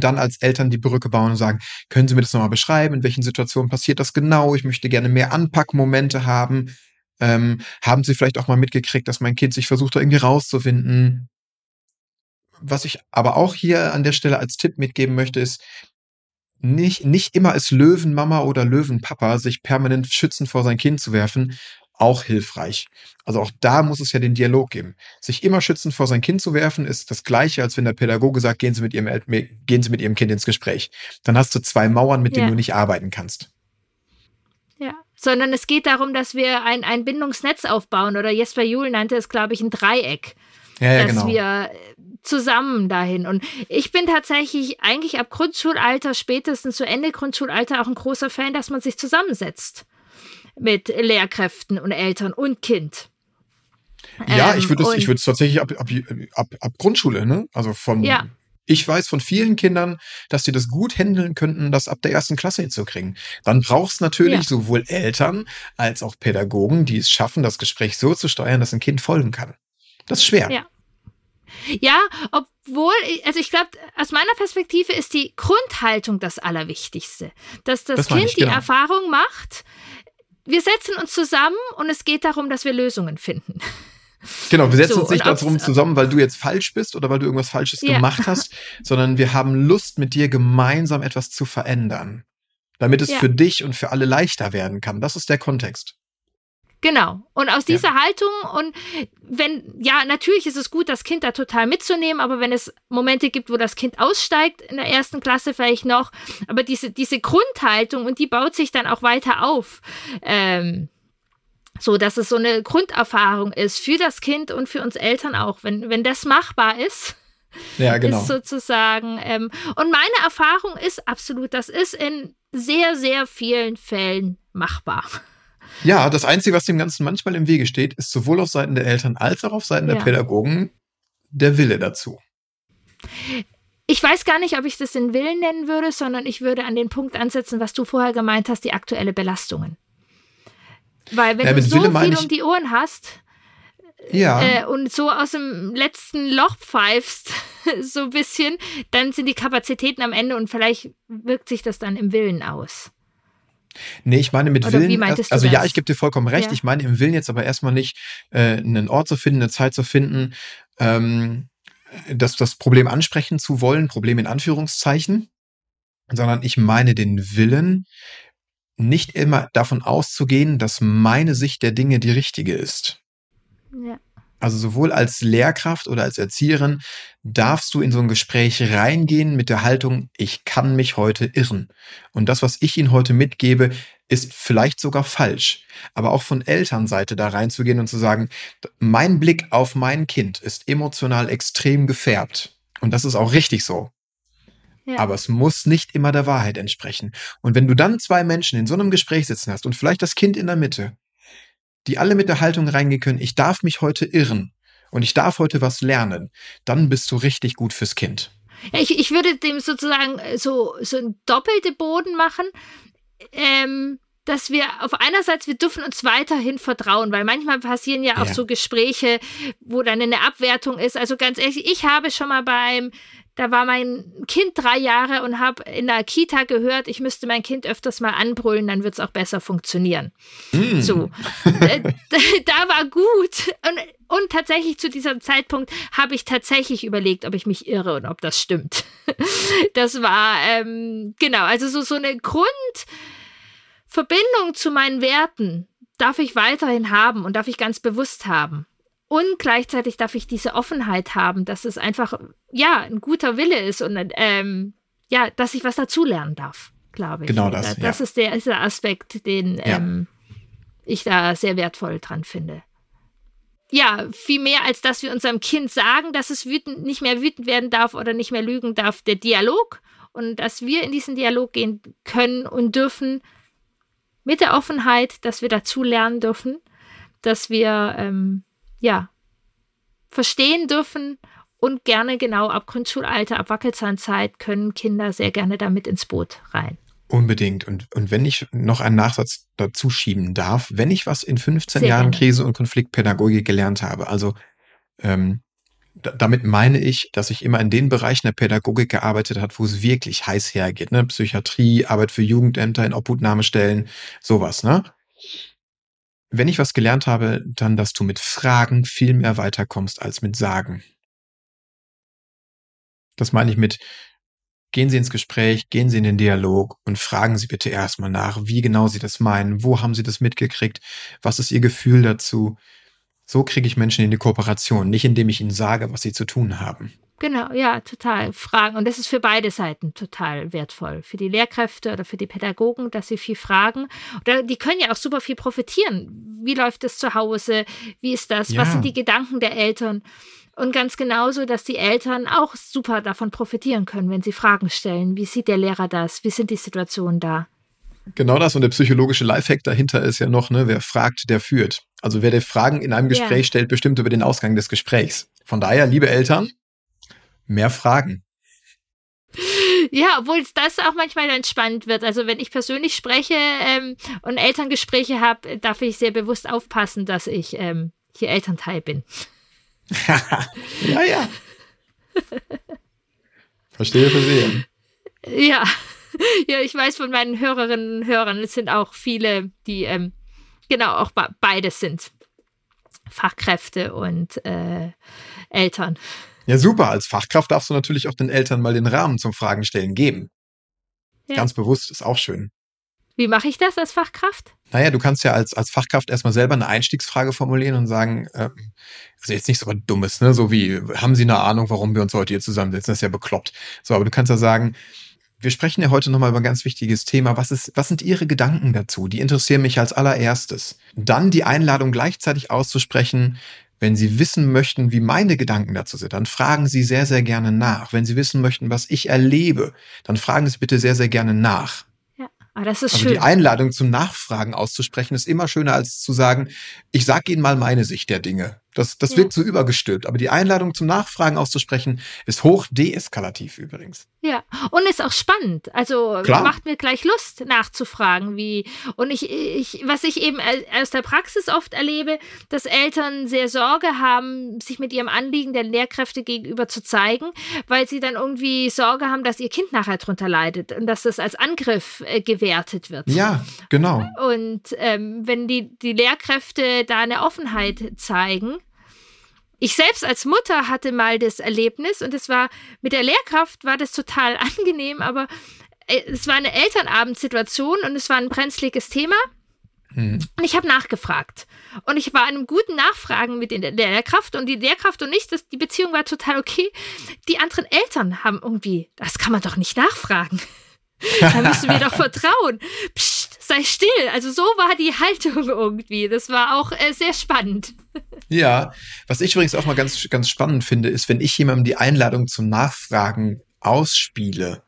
dann als Eltern die Brücke bauen und sagen, können Sie mir das nochmal beschreiben? In welchen Situationen passiert das genau? Ich möchte gerne mehr Anpackmomente haben. Ähm, haben Sie vielleicht auch mal mitgekriegt, dass mein Kind sich versucht, da irgendwie rauszufinden? Was ich aber auch hier an der Stelle als Tipp mitgeben möchte, ist, nicht, nicht immer ist Löwenmama oder Löwenpapa, sich permanent schützend vor sein Kind zu werfen, auch hilfreich. Also auch da muss es ja den Dialog geben. Sich immer schützend vor sein Kind zu werfen, ist das Gleiche, als wenn der Pädagoge sagt, gehen Sie mit Ihrem, gehen Sie mit Ihrem Kind ins Gespräch. Dann hast du zwei Mauern, mit denen ja. du nicht arbeiten kannst. Ja, sondern es geht darum, dass wir ein, ein Bindungsnetz aufbauen oder Jesper Juhl nannte es, glaube ich, ein Dreieck. Ja, ja, dass genau. wir zusammen dahin. Und ich bin tatsächlich eigentlich ab Grundschulalter, spätestens zu Ende Grundschulalter, auch ein großer Fan, dass man sich zusammensetzt mit Lehrkräften und Eltern und Kind. Ja, ähm, ich würde es, ich es tatsächlich ab, ab, ab, ab Grundschule, ne? Also von, ja. ich weiß von vielen Kindern, dass sie das gut handeln könnten, das ab der ersten Klasse hinzukriegen. Dann brauchst natürlich ja. sowohl Eltern als auch Pädagogen, die es schaffen, das Gespräch so zu steuern, dass ein Kind folgen kann. Das ist schwer. Ja. Ja, obwohl, also ich glaube, aus meiner Perspektive ist die Grundhaltung das Allerwichtigste. Dass das, das Kind genau. die Erfahrung macht, wir setzen uns zusammen und es geht darum, dass wir Lösungen finden. Genau, wir setzen so, uns nicht darum zusammen, weil du jetzt falsch bist oder weil du irgendwas Falsches ja. gemacht hast, sondern wir haben Lust, mit dir gemeinsam etwas zu verändern, damit es ja. für dich und für alle leichter werden kann. Das ist der Kontext. Genau. Und aus dieser ja. Haltung und wenn, ja, natürlich ist es gut, das Kind da total mitzunehmen, aber wenn es Momente gibt, wo das Kind aussteigt, in der ersten Klasse vielleicht noch, aber diese, diese Grundhaltung und die baut sich dann auch weiter auf. Ähm, so, dass es so eine Grunderfahrung ist für das Kind und für uns Eltern auch. Wenn, wenn das machbar ist, ja, genau. ist sozusagen. Ähm, und meine Erfahrung ist absolut, das ist in sehr, sehr vielen Fällen machbar. Ja, das Einzige, was dem Ganzen manchmal im Wege steht, ist sowohl auf Seiten der Eltern als auch auf Seiten ja. der Pädagogen der Wille dazu. Ich weiß gar nicht, ob ich das den Willen nennen würde, sondern ich würde an den Punkt ansetzen, was du vorher gemeint hast, die aktuelle Belastungen. Weil wenn ja, du so viel um die Ohren hast ja. Äh, und so aus dem letzten Loch pfeifst, so ein bisschen, dann sind die Kapazitäten am Ende und vielleicht wirkt sich das dann im Willen aus. Nee, ich meine mit Oder Willen, also ja, ich gebe dir vollkommen recht. Ja. Ich meine im Willen jetzt aber erstmal nicht, äh, einen Ort zu finden, eine Zeit zu finden, ähm, das, das Problem ansprechen zu wollen, Problem in Anführungszeichen, sondern ich meine den Willen, nicht immer davon auszugehen, dass meine Sicht der Dinge die richtige ist. Ja. Also sowohl als Lehrkraft oder als Erzieherin darfst du in so ein Gespräch reingehen mit der Haltung, ich kann mich heute irren. Und das, was ich Ihnen heute mitgebe, ist vielleicht sogar falsch. Aber auch von Elternseite da reinzugehen und zu sagen, mein Blick auf mein Kind ist emotional extrem gefärbt. Und das ist auch richtig so. Ja. Aber es muss nicht immer der Wahrheit entsprechen. Und wenn du dann zwei Menschen in so einem Gespräch sitzen hast und vielleicht das Kind in der Mitte, die alle mit der Haltung reingehen können, ich darf mich heute irren und ich darf heute was lernen, dann bist du richtig gut fürs Kind. Ich, ich würde dem sozusagen äh, so, so ein doppelte Boden machen. Ähm, dass wir auf einerseits, wir dürfen uns weiterhin vertrauen, weil manchmal passieren ja auch ja. so Gespräche, wo dann eine Abwertung ist. Also ganz ehrlich, ich habe schon mal beim da war mein Kind drei Jahre und habe in der Kita gehört, ich müsste mein Kind öfters mal anbrüllen, dann wird es auch besser funktionieren. Mm. So, da war gut. Und, und tatsächlich zu diesem Zeitpunkt habe ich tatsächlich überlegt, ob ich mich irre und ob das stimmt. das war, ähm, genau, also so, so eine Grundverbindung zu meinen Werten darf ich weiterhin haben und darf ich ganz bewusst haben. Und gleichzeitig darf ich diese Offenheit haben, dass es einfach, ja, ein guter Wille ist und ähm, ja, dass ich was dazulernen darf, glaube ich. Genau das. Das ja. ist der, ist der Aspekt, den ja. ähm, ich da sehr wertvoll dran finde. Ja, viel mehr als dass wir unserem Kind sagen, dass es wütend, nicht mehr wütend werden darf oder nicht mehr lügen darf, der Dialog und dass wir in diesen Dialog gehen können und dürfen mit der Offenheit, dass wir dazu lernen dürfen, dass wir ähm, ja, verstehen dürfen und gerne genau ab Grundschulalter, ab Wackelzahnzeit können Kinder sehr gerne damit ins Boot rein. Unbedingt. Und, und wenn ich noch einen Nachsatz dazu schieben darf, wenn ich was in 15 sehr Jahren gerne. Krise- und Konfliktpädagogik gelernt habe, also ähm, damit meine ich, dass ich immer in den Bereichen der Pädagogik gearbeitet habe, wo es wirklich heiß hergeht, ne? Psychiatrie, Arbeit für Jugendämter in Obhutnahmestellen, sowas, ne? Wenn ich was gelernt habe, dann, dass du mit Fragen viel mehr weiterkommst als mit Sagen. Das meine ich mit, gehen Sie ins Gespräch, gehen Sie in den Dialog und fragen Sie bitte erstmal nach, wie genau Sie das meinen, wo haben Sie das mitgekriegt, was ist Ihr Gefühl dazu. So kriege ich Menschen in die Kooperation, nicht indem ich ihnen sage, was sie zu tun haben. Genau, ja, total. Fragen. Und das ist für beide Seiten total wertvoll. Für die Lehrkräfte oder für die Pädagogen, dass sie viel fragen. Oder die können ja auch super viel profitieren. Wie läuft es zu Hause? Wie ist das? Ja. Was sind die Gedanken der Eltern? Und ganz genauso, dass die Eltern auch super davon profitieren können, wenn sie Fragen stellen. Wie sieht der Lehrer das? Wie sind die Situationen da? Genau das und der psychologische Lifehack dahinter ist ja noch, ne, wer fragt, der führt. Also wer der Fragen in einem Gespräch ja. stellt, bestimmt über den Ausgang des Gesprächs. Von daher, liebe Eltern, mehr Fragen. Ja, obwohl das auch manchmal dann spannend wird. Also wenn ich persönlich spreche ähm, und Elterngespräche habe, darf ich sehr bewusst aufpassen, dass ich ähm, hier Elternteil bin. ja, ja. Verstehe, verstehe. Ja. Ja, ich weiß von meinen Hörerinnen und Hörern, es sind auch viele, die ähm, genau auch beides sind. Fachkräfte und äh, Eltern. Ja, super. Als Fachkraft darfst du natürlich auch den Eltern mal den Rahmen zum Fragen stellen geben. Ja. Ganz bewusst, ist auch schön. Wie mache ich das als Fachkraft? Naja, du kannst ja als, als Fachkraft erstmal selber eine Einstiegsfrage formulieren und sagen, äh, also jetzt nicht so was Dummes, ne? So wie, haben Sie eine Ahnung, warum wir uns heute hier zusammensetzen? Das ist ja bekloppt. So, aber du kannst ja sagen, wir sprechen ja heute nochmal über ein ganz wichtiges Thema. Was, ist, was sind Ihre Gedanken dazu? Die interessieren mich als allererstes. Dann die Einladung gleichzeitig auszusprechen, wenn Sie wissen möchten, wie meine Gedanken dazu sind, dann fragen Sie sehr, sehr gerne nach. Wenn Sie wissen möchten, was ich erlebe, dann fragen Sie bitte sehr, sehr gerne nach. Ja, aber das ist also schön. Die Einladung zum Nachfragen auszusprechen ist immer schöner als zu sagen, ich sage Ihnen mal meine Sicht der Dinge. Das, das wirkt so übergestülpt. Aber die Einladung zum Nachfragen auszusprechen ist hoch deeskalativ übrigens. Ja, und ist auch spannend. Also Klar. macht mir gleich Lust nachzufragen, wie. Und ich, ich, was ich eben aus der Praxis oft erlebe, dass Eltern sehr Sorge haben, sich mit ihrem Anliegen der Lehrkräfte gegenüber zu zeigen, weil sie dann irgendwie Sorge haben, dass ihr Kind nachher drunter leidet und dass das als Angriff äh, gewertet wird. Ja, genau. Und ähm, wenn die, die Lehrkräfte da eine Offenheit zeigen, ich selbst als Mutter hatte mal das Erlebnis und es war mit der Lehrkraft war das total angenehm, aber äh, es war eine Elternabendsituation und es war ein brenzliges Thema. Mhm. Und ich habe nachgefragt. Und ich war einem guten Nachfragen mit der Lehrkraft und die Lehrkraft und ich, das, die Beziehung war total okay. Die anderen Eltern haben irgendwie, das kann man doch nicht nachfragen. da müssen wir doch vertrauen. Psst, sei still. Also so war die Haltung irgendwie. Das war auch äh, sehr spannend. Ja, was ich übrigens auch mal ganz, ganz spannend finde, ist, wenn ich jemandem die Einladung zum Nachfragen ausspiele,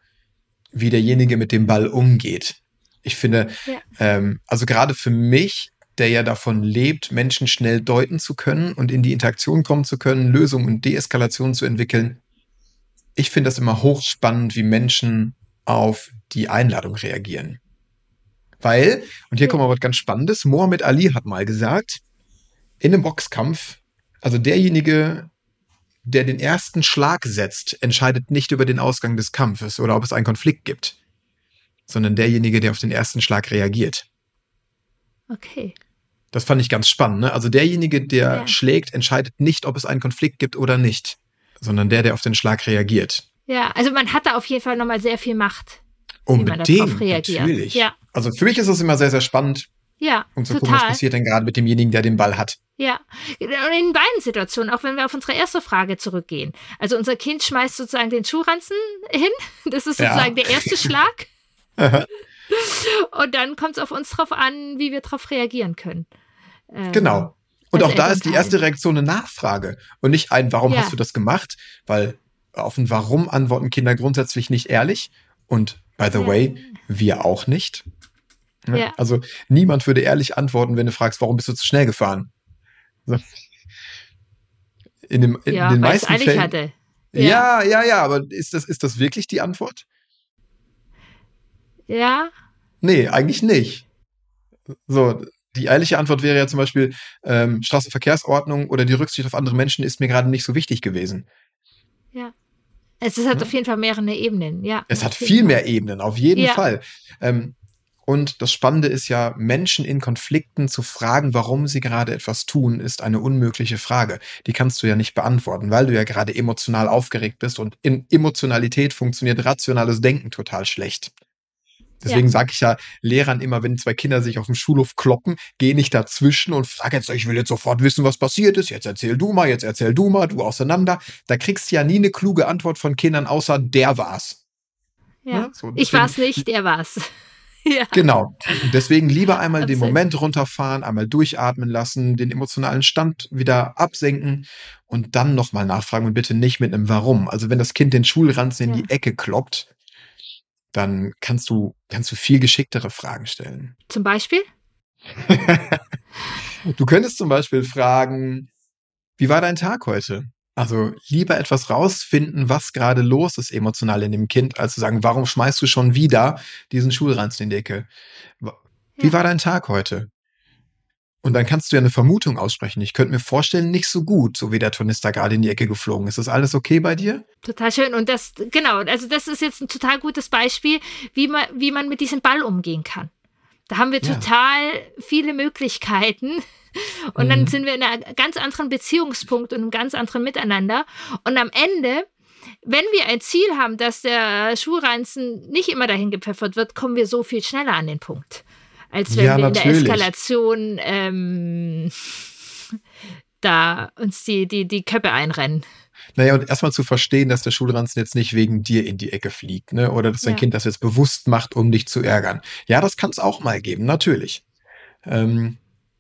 wie derjenige mit dem Ball umgeht. Ich finde, ja. ähm, also gerade für mich, der ja davon lebt, Menschen schnell deuten zu können und in die Interaktion kommen zu können, Lösungen und Deeskalation zu entwickeln. Ich finde das immer hochspannend, wie Menschen auf die Einladung reagieren. Weil, und hier kommt mal was ganz Spannendes, Mohammed Ali hat mal gesagt, in einem Boxkampf, also derjenige, der den ersten Schlag setzt, entscheidet nicht über den Ausgang des Kampfes oder ob es einen Konflikt gibt, sondern derjenige, der auf den ersten Schlag reagiert. Okay. Das fand ich ganz spannend. Ne? Also derjenige, der ja. schlägt, entscheidet nicht, ob es einen Konflikt gibt oder nicht, sondern der, der auf den Schlag reagiert. Ja, also man hat da auf jeden Fall nochmal sehr viel Macht. Unbedingt, wie man darauf reagiert. natürlich. Ja. Also für mich ist es immer sehr, sehr spannend, Ja, um zu total. gucken, was passiert denn gerade mit demjenigen, der den Ball hat. Ja, und in beiden Situationen, auch wenn wir auf unsere erste Frage zurückgehen. Also unser Kind schmeißt sozusagen den Schuhranzen hin, das ist Ja. sozusagen der erste Schlag. Und dann kommt es auf uns drauf an, wie wir darauf reagieren können. Ähm, Genau. Und als auch da ist die erste Reaktion eine Nachfrage und nicht ein, warum Ja. hast du das gemacht? Weil auf ein Warum antworten Kinder grundsätzlich nicht ehrlich. Und by the Ja. way, wir auch nicht. Ne? Ja. Also niemand würde ehrlich antworten, wenn du fragst, warum bist du zu schnell gefahren? So. In, dem, in ja, den meisten Fällen. hatte. Ja, ja, ja, aber ist das, ist das wirklich die Antwort? Ja, Nee, eigentlich nicht. So, die ehrliche Antwort wäre ja zum Beispiel, ähm, Straßenverkehrsordnung oder die Rücksicht auf andere Menschen ist mir gerade nicht so wichtig gewesen. Es ist halt Ja. auf jeden Fall mehrere Ebenen. Ja, Es hat viel mehr Ebenen, auf jeden Ja. Fall. Ähm, und das Spannende ist ja, Menschen in Konflikten zu fragen, warum sie gerade etwas tun, ist eine unmögliche Frage. Die kannst du ja nicht beantworten, weil du ja gerade emotional aufgeregt bist und in Emotionalität funktioniert rationales Denken total schlecht. Deswegen Ja. sage ich ja Lehrern immer, wenn zwei Kinder sich auf dem Schulhof kloppen, geh nicht dazwischen und frag jetzt, ich will jetzt sofort wissen, was passiert ist. Jetzt erzähl du mal, jetzt erzähl du mal, du auseinander. Da kriegst du ja nie eine kluge Antwort von Kindern, außer der war's. Ja. Ne? So, Ich deswegen- war es nicht, er war es. ja. Genau. Deswegen lieber einmal den Absolut. Moment runterfahren, einmal durchatmen lassen, den emotionalen Stand wieder absenken und dann nochmal nachfragen und bitte nicht mit einem Warum. Also wenn das Kind den Schulranzen in Ja. die Ecke kloppt, dann kannst du, kannst du viel geschicktere Fragen stellen. Zum Beispiel? Du könntest zum Beispiel fragen, wie war dein Tag heute? Also lieber etwas rausfinden, was gerade los ist emotional in dem Kind, als zu sagen, warum schmeißt du schon wieder diesen Schulranzen in die Ecke? Wie Ja. war dein Tag heute? Und dann kannst du ja eine Vermutung aussprechen. Ich könnte mir vorstellen, nicht so gut, so wie der Tornister gerade in die Ecke geflogen ist. Ist alles okay bei dir? Total schön. Und das, genau, also das ist jetzt ein total gutes Beispiel, wie man, wie man mit diesem Ball umgehen kann. Da haben wir Ja. total viele Möglichkeiten. Und dann Mhm. sind wir in einem ganz anderen Beziehungspunkt und einem ganz anderen Miteinander. Und am Ende, wenn wir ein Ziel haben, dass der Schulranzen nicht immer dahin gepfeffert wird, kommen wir so viel schneller an den Punkt. Als wenn Ja, wir in der. Eskalation ähm, da uns die, die, die Köpfe einrennen. Naja, und erstmal zu verstehen, dass der Schulranzen jetzt nicht wegen dir in die Ecke fliegt, ne? Oder dass dein Ja. Kind das jetzt bewusst macht, um dich zu ärgern. Ja, das kann es auch mal geben, natürlich. Ähm,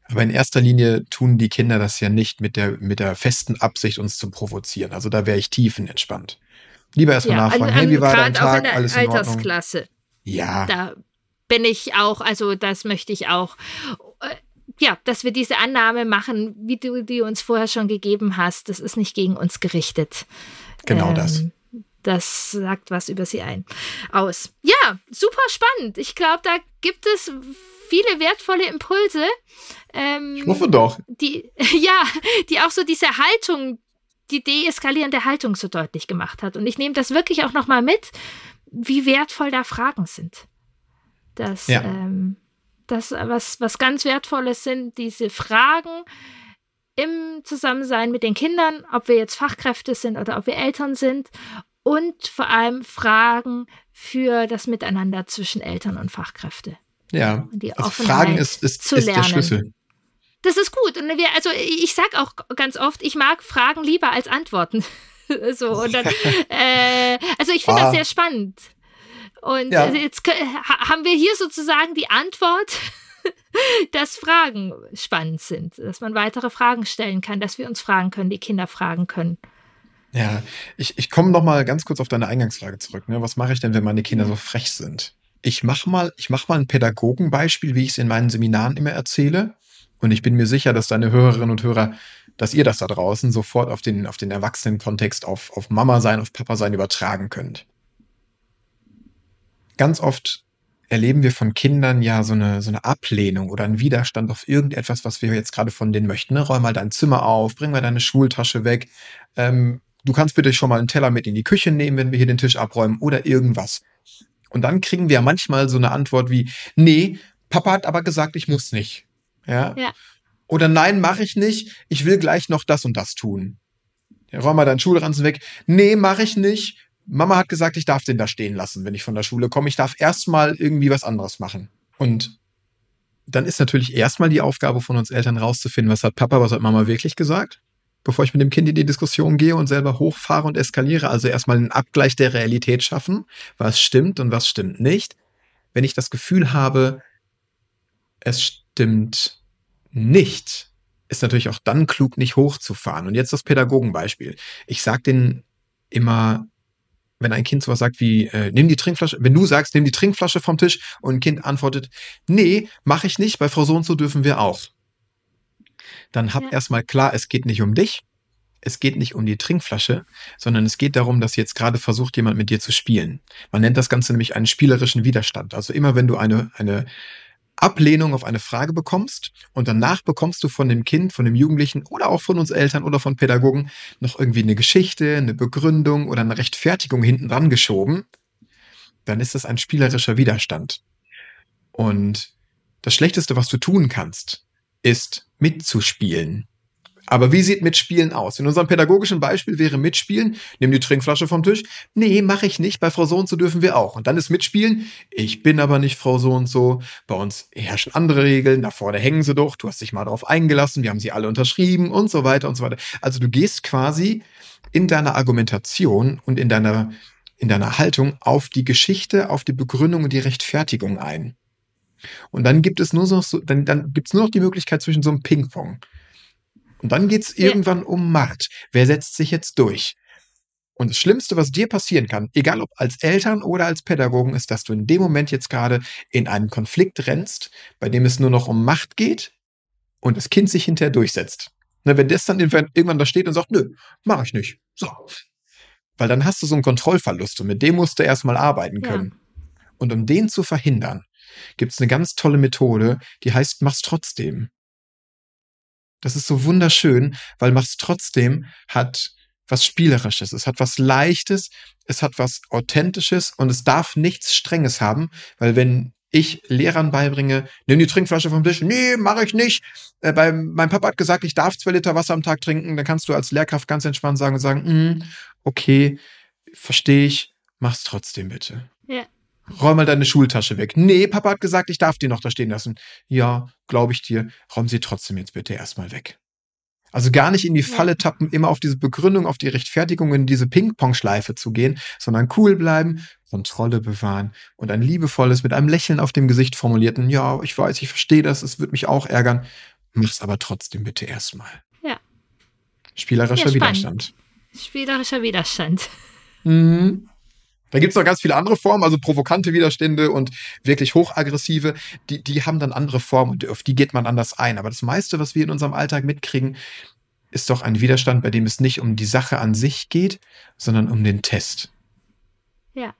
aber in erster Linie tun die Kinder das ja nicht mit der, mit der festen Absicht, uns zu provozieren. Also da wäre ich tiefenentspannt. Lieber erstmal nachfragen, hey, wie war dein gerade auch Tag? in der Alles in Ordnung? Altersklasse. Ja, Da bin ich auch, also das möchte ich auch. Äh, Ja, dass wir diese Annahme machen, wie du die uns vorher schon gegeben hast, das ist nicht gegen uns gerichtet. genau das. Ähm, Das sagt was über sie ein. Aus. Ja, super spannend. Ich glaube, da gibt es viele wertvolle Impulse. Ähm, Ich hoffe doch. die, ja, die auch so diese Haltung, die deeskalierende Haltung so deutlich gemacht hat. Und ich nehme das wirklich auch nochmal mit, wie wertvoll da Fragen sind. Das, Ja. ähm, das was, was ganz Wertvolles sind, diese Fragen im Zusammensein mit den Kindern, ob wir jetzt Fachkräfte sind oder ob wir Eltern sind. Und vor allem Fragen für das Miteinander zwischen Eltern und Fachkräfte. Ja. Und die Also Offenheit Fragen ist, ist, zu ist der lernen. Schlüssel. Das ist gut. Und wir, also ich sag auch ganz oft, ich mag Fragen lieber als Antworten. so, dann, äh, also ich finde Ah. das sehr spannend. Und Ja. äh, jetzt haben wir hier sozusagen die Antwort, dass Fragen spannend sind, dass man weitere Fragen stellen kann, dass wir uns fragen können, die Kinder fragen können. Ja, ich, ich komme noch mal ganz kurz auf deine Eingangsfrage zurück. Ne? Was mache ich denn, wenn meine Kinder so frech sind? Ich mache mal, ich mach mal ein Pädagogenbeispiel, wie ich es in meinen Seminaren immer erzähle. Und ich bin mir sicher, dass deine Hörerinnen und Hörer, dass ihr das da draußen sofort auf den, auf den Erwachsenen-Kontext, auf, auf Mama sein, auf Papa sein übertragen könnt. Ganz oft erleben wir von Kindern ja so eine, so eine Ablehnung oder einen Widerstand auf irgendetwas, was wir jetzt gerade von denen möchten. Ne? Räum mal dein Zimmer auf, bring mal deine Schultasche weg. Ähm, du kannst bitte schon mal einen Teller mit in die Küche nehmen, wenn wir hier den Tisch abräumen oder irgendwas. Und dann kriegen wir manchmal so eine Antwort wie, nee, Papa hat aber gesagt, ich muss nicht. Ja. Ja. Oder nein, mache ich nicht. Ich will gleich noch das und das tun. Ja, räum mal deinen Schulranzen weg. Nee, mache ich nicht. Mama hat gesagt, ich darf den da stehen lassen, wenn ich von der Schule komme. Ich darf erstmal irgendwie was anderes machen. Und dann ist natürlich erstmal die Aufgabe von uns Eltern rauszufinden, was hat Papa, was hat Mama wirklich gesagt, bevor ich mit dem Kind in die Diskussion gehe und selber hochfahre und eskaliere. Also erstmal einen Abgleich der Realität schaffen, was stimmt und was stimmt nicht. Wenn ich das Gefühl habe, es stimmt nicht, ist natürlich auch dann klug, nicht hochzufahren. Und jetzt das Pädagogenbeispiel. Ich sage denen immer, wenn ein Kind sowas sagt wie, äh, nimm die Trinkflasche, wenn du sagst, nimm die Trinkflasche vom Tisch und ein Kind antwortet, nee, mache ich nicht, bei Frau so und so dürfen wir auch. Dann hab ja. erstmal klar, es geht nicht um dich, es geht nicht um die Trinkflasche, sondern es geht darum, dass jetzt gerade versucht, jemand mit dir zu spielen. Man nennt das Ganze nämlich einen spielerischen Widerstand. Also immer wenn du eine, eine Ablehnung auf eine Frage bekommst und danach bekommst du von dem Kind, von dem Jugendlichen oder auch von uns Eltern oder von Pädagogen noch irgendwie eine Geschichte, eine Begründung oder eine Rechtfertigung hinten dran geschoben, dann ist das ein spielerischer Widerstand. Und das Schlechteste, was du tun kannst, ist mitzuspielen. Aber wie sieht Mitspielen aus? In unserem pädagogischen Beispiel wäre Mitspielen, nimm die Trinkflasche vom Tisch. Nee, mache ich nicht. Bei Frau so und so dürfen wir auch. Und dann ist Mitspielen, ich bin aber nicht Frau so und so. Bei uns herrschen andere Regeln. Da vorne hängen sie doch. Du hast dich mal darauf eingelassen. Wir haben sie alle unterschrieben und so weiter und so weiter. Also du gehst quasi in deiner Argumentation und in deiner, in deiner Haltung auf die Geschichte, auf die Begründung und die Rechtfertigung ein. Und dann gibt es nur noch so, dann, dann gibt es nur noch die Möglichkeit zwischen so einem Ping-Pong. Und dann geht's irgendwann ja. um Macht. Wer setzt sich jetzt durch? Und das Schlimmste, was dir passieren kann, egal ob als Eltern oder als Pädagogen, ist, dass du in dem Moment jetzt gerade in einen Konflikt rennst, bei dem es nur noch um Macht geht und das Kind sich hinterher durchsetzt. Na, wenn das dann irgendwann da steht und sagt, nö, mach ich nicht. So. Weil dann hast du so einen Kontrollverlust und mit dem musst du erstmal arbeiten können. Ja. Und um den zu verhindern, gibt's eine ganz tolle Methode, die heißt, mach's trotzdem. Das ist so wunderschön, weil Mach's trotzdem hat was Spielerisches, es hat was Leichtes, es hat was Authentisches und es darf nichts Strenges haben, weil wenn ich Lehrern beibringe, nimm die Trinkflasche vom Tisch, nee, mache ich nicht. Äh, bei, mein Papa hat gesagt, ich darf zwei Liter Wasser am Tag trinken, dann kannst du als Lehrkraft ganz entspannt sagen und sagen, mm, okay, verstehe ich, mach's trotzdem bitte. Ja. Räum mal deine Schultasche weg. Nee, Papa hat gesagt, ich darf die noch da stehen lassen. Ja, glaube ich dir. Räum sie trotzdem jetzt bitte erstmal weg. Also gar nicht in die Falle tappen, immer auf diese Begründung, auf die Rechtfertigung, in diese Ping-Pong-Schleife zu gehen, sondern cool bleiben, Kontrolle bewahren und ein liebevolles, mit einem Lächeln auf dem Gesicht formulierten, ja, ich weiß, ich verstehe das, es wird mich auch ärgern. Mach's aber trotzdem bitte erstmal. Ja. Spielerischer ja, Widerstand. Spielerischer Widerstand. Mhm. Da gibt es noch ganz viele andere Formen, also provokante Widerstände und wirklich hochaggressive, die, die haben dann andere Formen und auf die geht man anders ein. Aber das meiste, was wir in unserem Alltag mitkriegen, ist doch ein Widerstand, bei dem es nicht um die Sache an sich geht, sondern um den Test. Ja.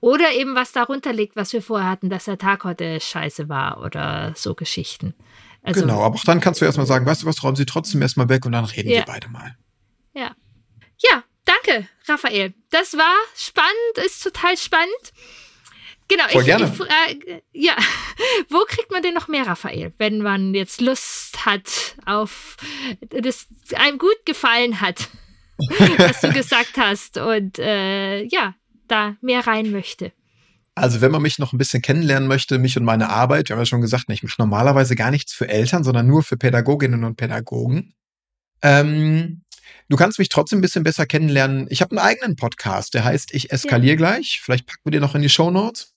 Oder eben was darunter liegt, was wir vorher hatten, dass der Tag heute scheiße war oder so Geschichten. Also, genau, aber auch dann kannst du erstmal sagen, weißt du was, räumen sie trotzdem erstmal weg und dann reden ja. wir beide mal. Ja. Ja, Danke, Raphael. Das war spannend, ist total spannend. Genau, Voll ich, gerne. Ich, äh, ja, wo kriegt man denn noch mehr, Raphael, wenn man jetzt Lust hat auf das einem gut gefallen hat, was du gesagt hast und äh, ja, da mehr rein möchte. Also wenn man mich noch ein bisschen kennenlernen möchte, mich und meine Arbeit, wir haben ja schon gesagt, ich mache normalerweise gar nichts für Eltern, sondern nur für Pädagoginnen und Pädagogen. Ähm, Du kannst mich trotzdem ein bisschen besser kennenlernen. Ich habe einen eigenen Podcast, der heißt Ich eskaliere ja. gleich. Vielleicht packen wir den noch in die Show Notes.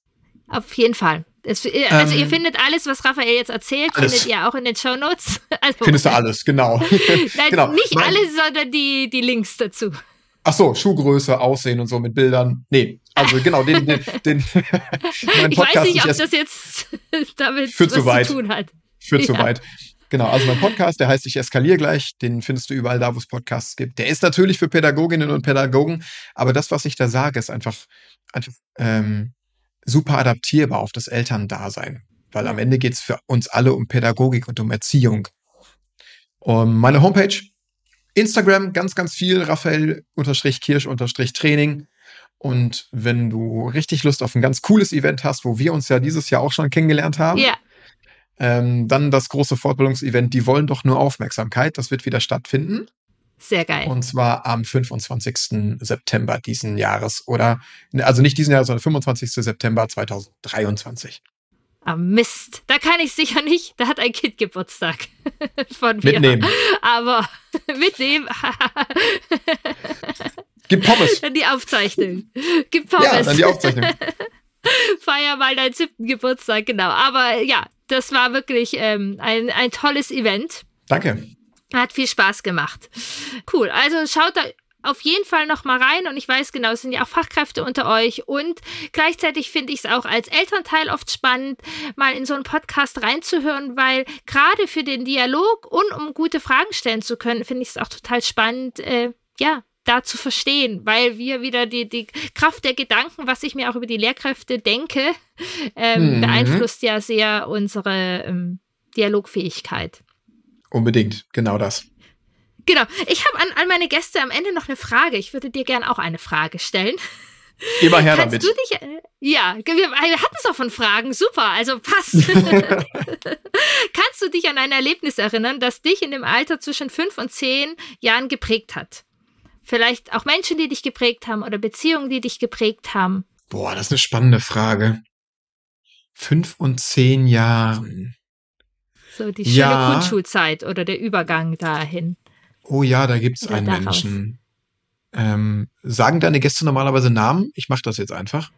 Auf jeden Fall. Es, äh, also ähm, ihr findet alles, was Raphael jetzt erzählt, alles. findet ihr auch in den Show Notes. Also, Findest du alles, genau. Nein, genau. nicht mein, alles, sondern die, die Links dazu. Ach so, Schuhgröße, Aussehen und so mit Bildern. Nee, also genau, den, den, den Ich weiß nicht, ob das jetzt damit was zu, weit. zu tun hat. Führt ja. zu weit. Genau, also mein Podcast, der heißt Ich eskaliere gleich, den findest du überall da, wo es Podcasts gibt. Der ist natürlich für Pädagoginnen und Pädagogen, aber das, was ich da sage, ist einfach, einfach ähm, super adaptierbar auf das Elterndasein. Weil am Ende geht es für uns alle um Pädagogik und um Erziehung. Um meine Homepage, Instagram, ganz, ganz viel, Raphael-Kirsch-Training. Und wenn du richtig Lust auf ein ganz cooles Event hast, wo wir uns ja dieses Jahr auch schon kennengelernt haben, ja. Ähm, dann das große Fortbildungsevent, die wollen doch nur Aufmerksamkeit. Das wird wieder stattfinden. Sehr geil. Und zwar am 25. September diesen Jahres oder, also nicht diesen Jahres, sondern 25. September 2023. Ah, Mist. Da kann ich sicher nicht. Da hat ein Kind Geburtstag von mir. Mitnehmen. Aber mitnehmen. Gib Pommes. Dann die Aufzeichnung. Gib Pommes. Ja, dann die Aufzeichnung. Feier mal deinen siebten Geburtstag, genau. Aber ja, das war wirklich ähm, ein, ein tolles Event. Danke. Hat viel Spaß gemacht. Cool. Also schaut da auf jeden Fall noch mal rein und ich weiß genau, es sind ja auch Fachkräfte unter euch und gleichzeitig finde ich es auch als Elternteil oft spannend, mal in so einen Podcast reinzuhören, weil gerade für den Dialog und um gute Fragen stellen zu können, finde ich es auch total spannend, äh, ja, da zu verstehen, weil wir wieder die, die Kraft der Gedanken, was ich mir auch über die Lehrkräfte denke, ähm, mhm. beeinflusst ja sehr unsere ähm, Dialogfähigkeit. Unbedingt, genau das. Genau. Ich habe an, an meine Gäste am Ende noch eine Frage. Ich würde dir gerne auch eine Frage stellen. Immer her Kannst damit. Du dich, äh, ja, wir, wir hatten es auch von Fragen. Super, also passt. Kannst du dich an ein Erlebnis erinnern, das dich in dem Alter zwischen fünf und zehn Jahren geprägt hat? Vielleicht auch Menschen, die dich geprägt haben oder Beziehungen, die dich geprägt haben? Boah, das ist eine spannende Frage. Fünf und zehn Jahren. So die schöne ja. Grundschulzeit oder der Übergang dahin. Oh ja, da gibt's einen daraus. Menschen. Ähm, sagen deine Gäste normalerweise Namen? Ich mache das jetzt einfach.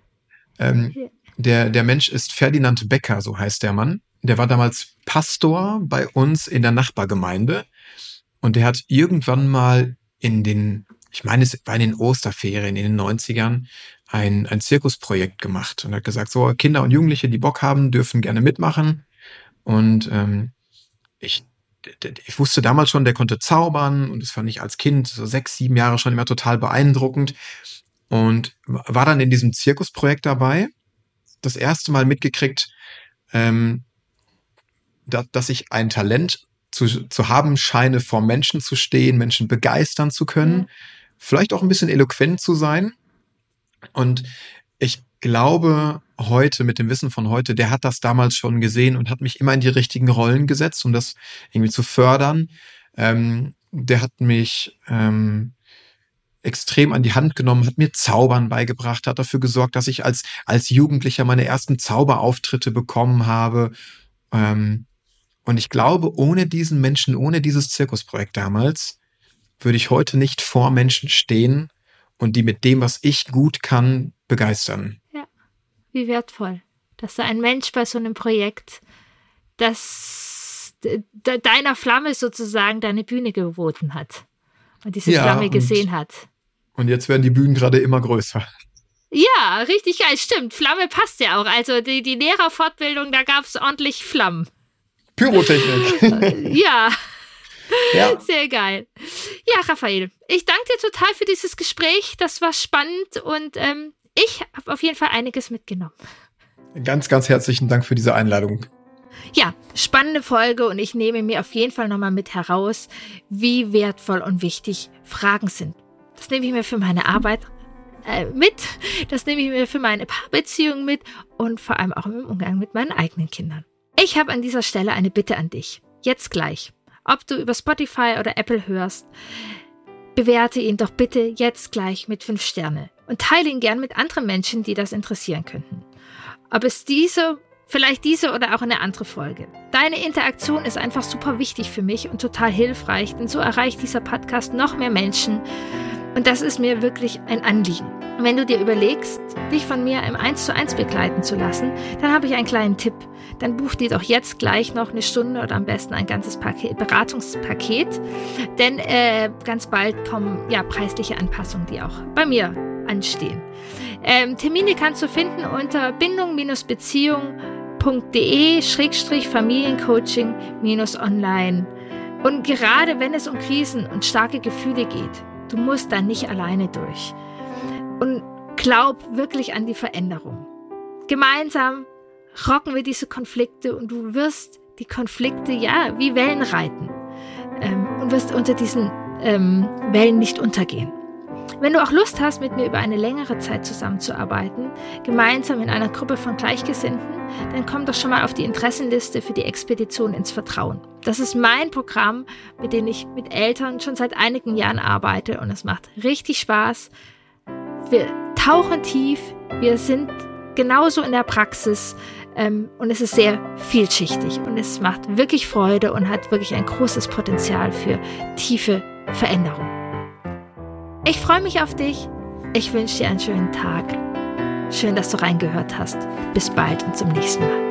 Ähm, der, der Mensch ist Ferdinand Becker, so heißt der Mann. Der war damals Pastor bei uns in der Nachbargemeinde. Und der hat irgendwann mal in den, ich meine, es war in den Osterferien in den 90ern, ein, ein Zirkusprojekt gemacht und hat gesagt, so Kinder und Jugendliche, die Bock haben, dürfen gerne mitmachen. Und ähm, ich ich wusste damals schon, der konnte zaubern und das fand ich als Kind, so sechs, sieben Jahre schon immer total beeindruckend und war dann in diesem Zirkusprojekt dabei, das erste Mal mitgekriegt, ähm, da, dass ich ein Talent zu, zu haben scheine, vor Menschen zu stehen, Menschen begeistern zu können, mhm. vielleicht auch ein bisschen eloquent zu sein. Und ich glaube heute, mit dem Wissen von heute, der hat das damals schon gesehen und hat mich immer in die richtigen Rollen gesetzt, um das irgendwie zu fördern. Ähm, der hat mich ähm, extrem an die Hand genommen, hat mir Zaubern beigebracht, hat dafür gesorgt, dass ich als, als Jugendlicher meine ersten Zauberauftritte bekommen habe. Ähm, und ich glaube, ohne diesen Menschen, ohne dieses Zirkusprojekt damals, würde ich heute nicht vor Menschen stehen und die mit dem, was ich gut kann, begeistern. Wie wertvoll, dass da ein Mensch bei so einem Projekt, das de deiner Flamme sozusagen deine Bühne geboten hat und diese ja, Flamme gesehen hat. Und jetzt werden die Bühnen gerade immer größer. Ja, richtig geil, stimmt. Flamme passt ja auch. Also die, die Lehrerfortbildung, da gab es ordentlich Flammen. Pyrotechnik. ja. Ja. Sehr geil. Ja, Raphael, ich danke dir total für dieses Gespräch. Das war spannend und ähm, ich habe auf jeden Fall einiges mitgenommen. Ganz, ganz herzlichen Dank für diese Einladung. Ja, spannende Folge und ich nehme mir auf jeden Fall nochmal mit heraus, wie wertvoll und wichtig Fragen sind. Das nehme ich mir für meine Arbeit äh, mit, das nehme ich mir für meine Paarbeziehung mit und vor allem auch im Umgang mit meinen eigenen Kindern. Ich habe an dieser Stelle eine Bitte an dich. Jetzt gleich. Ob du über Spotify oder Apple hörst, bewerte ihn doch bitte jetzt gleich mit fünf Sterne und teile ihn gern mit anderen Menschen, die das interessieren könnten. Ob es diese, vielleicht diese oder auch eine andere Folge. Deine Interaktion ist einfach super wichtig für mich und total hilfreich, denn so erreicht dieser Podcast noch mehr Menschen und das ist mir wirklich ein Anliegen. Wenn du dir überlegst, dich von mir im 1 zu 1 begleiten zu lassen, dann habe ich einen kleinen Tipp. Dann buch dir doch jetzt gleich noch eine Stunde oder am besten ein ganzes Paket, Beratungspaket. Denn äh, ganz bald kommen ja preisliche Anpassungen, die auch bei mir anstehen. Ähm, Termine kannst du finden unter bindung-beziehung.de-familiencoaching-online. Und gerade wenn es um Krisen und starke Gefühle geht, du musst da nicht alleine durch. Und glaub wirklich an die Veränderung. Gemeinsam rocken wir diese Konflikte und du wirst die Konflikte ja wie Wellen reiten ähm, und wirst unter diesen ähm, Wellen nicht untergehen. Wenn du auch Lust hast, mit mir über eine längere Zeit zusammenzuarbeiten, gemeinsam in einer Gruppe von Gleichgesinnten, dann komm doch schon mal auf die Interessenliste für die Expedition ins Vertrauen. Das ist mein Programm, mit dem ich mit Eltern schon seit einigen Jahren arbeite und es macht richtig Spaß. Wir tauchen tief, wir sind genauso in der Praxis Ähm, und es ist sehr vielschichtig und es macht wirklich Freude und hat wirklich ein großes Potenzial für tiefe Veränderung. Ich freue mich auf dich. Ich wünsche dir einen schönen Tag. Schön, dass du reingehört hast. Bis bald und zum nächsten Mal.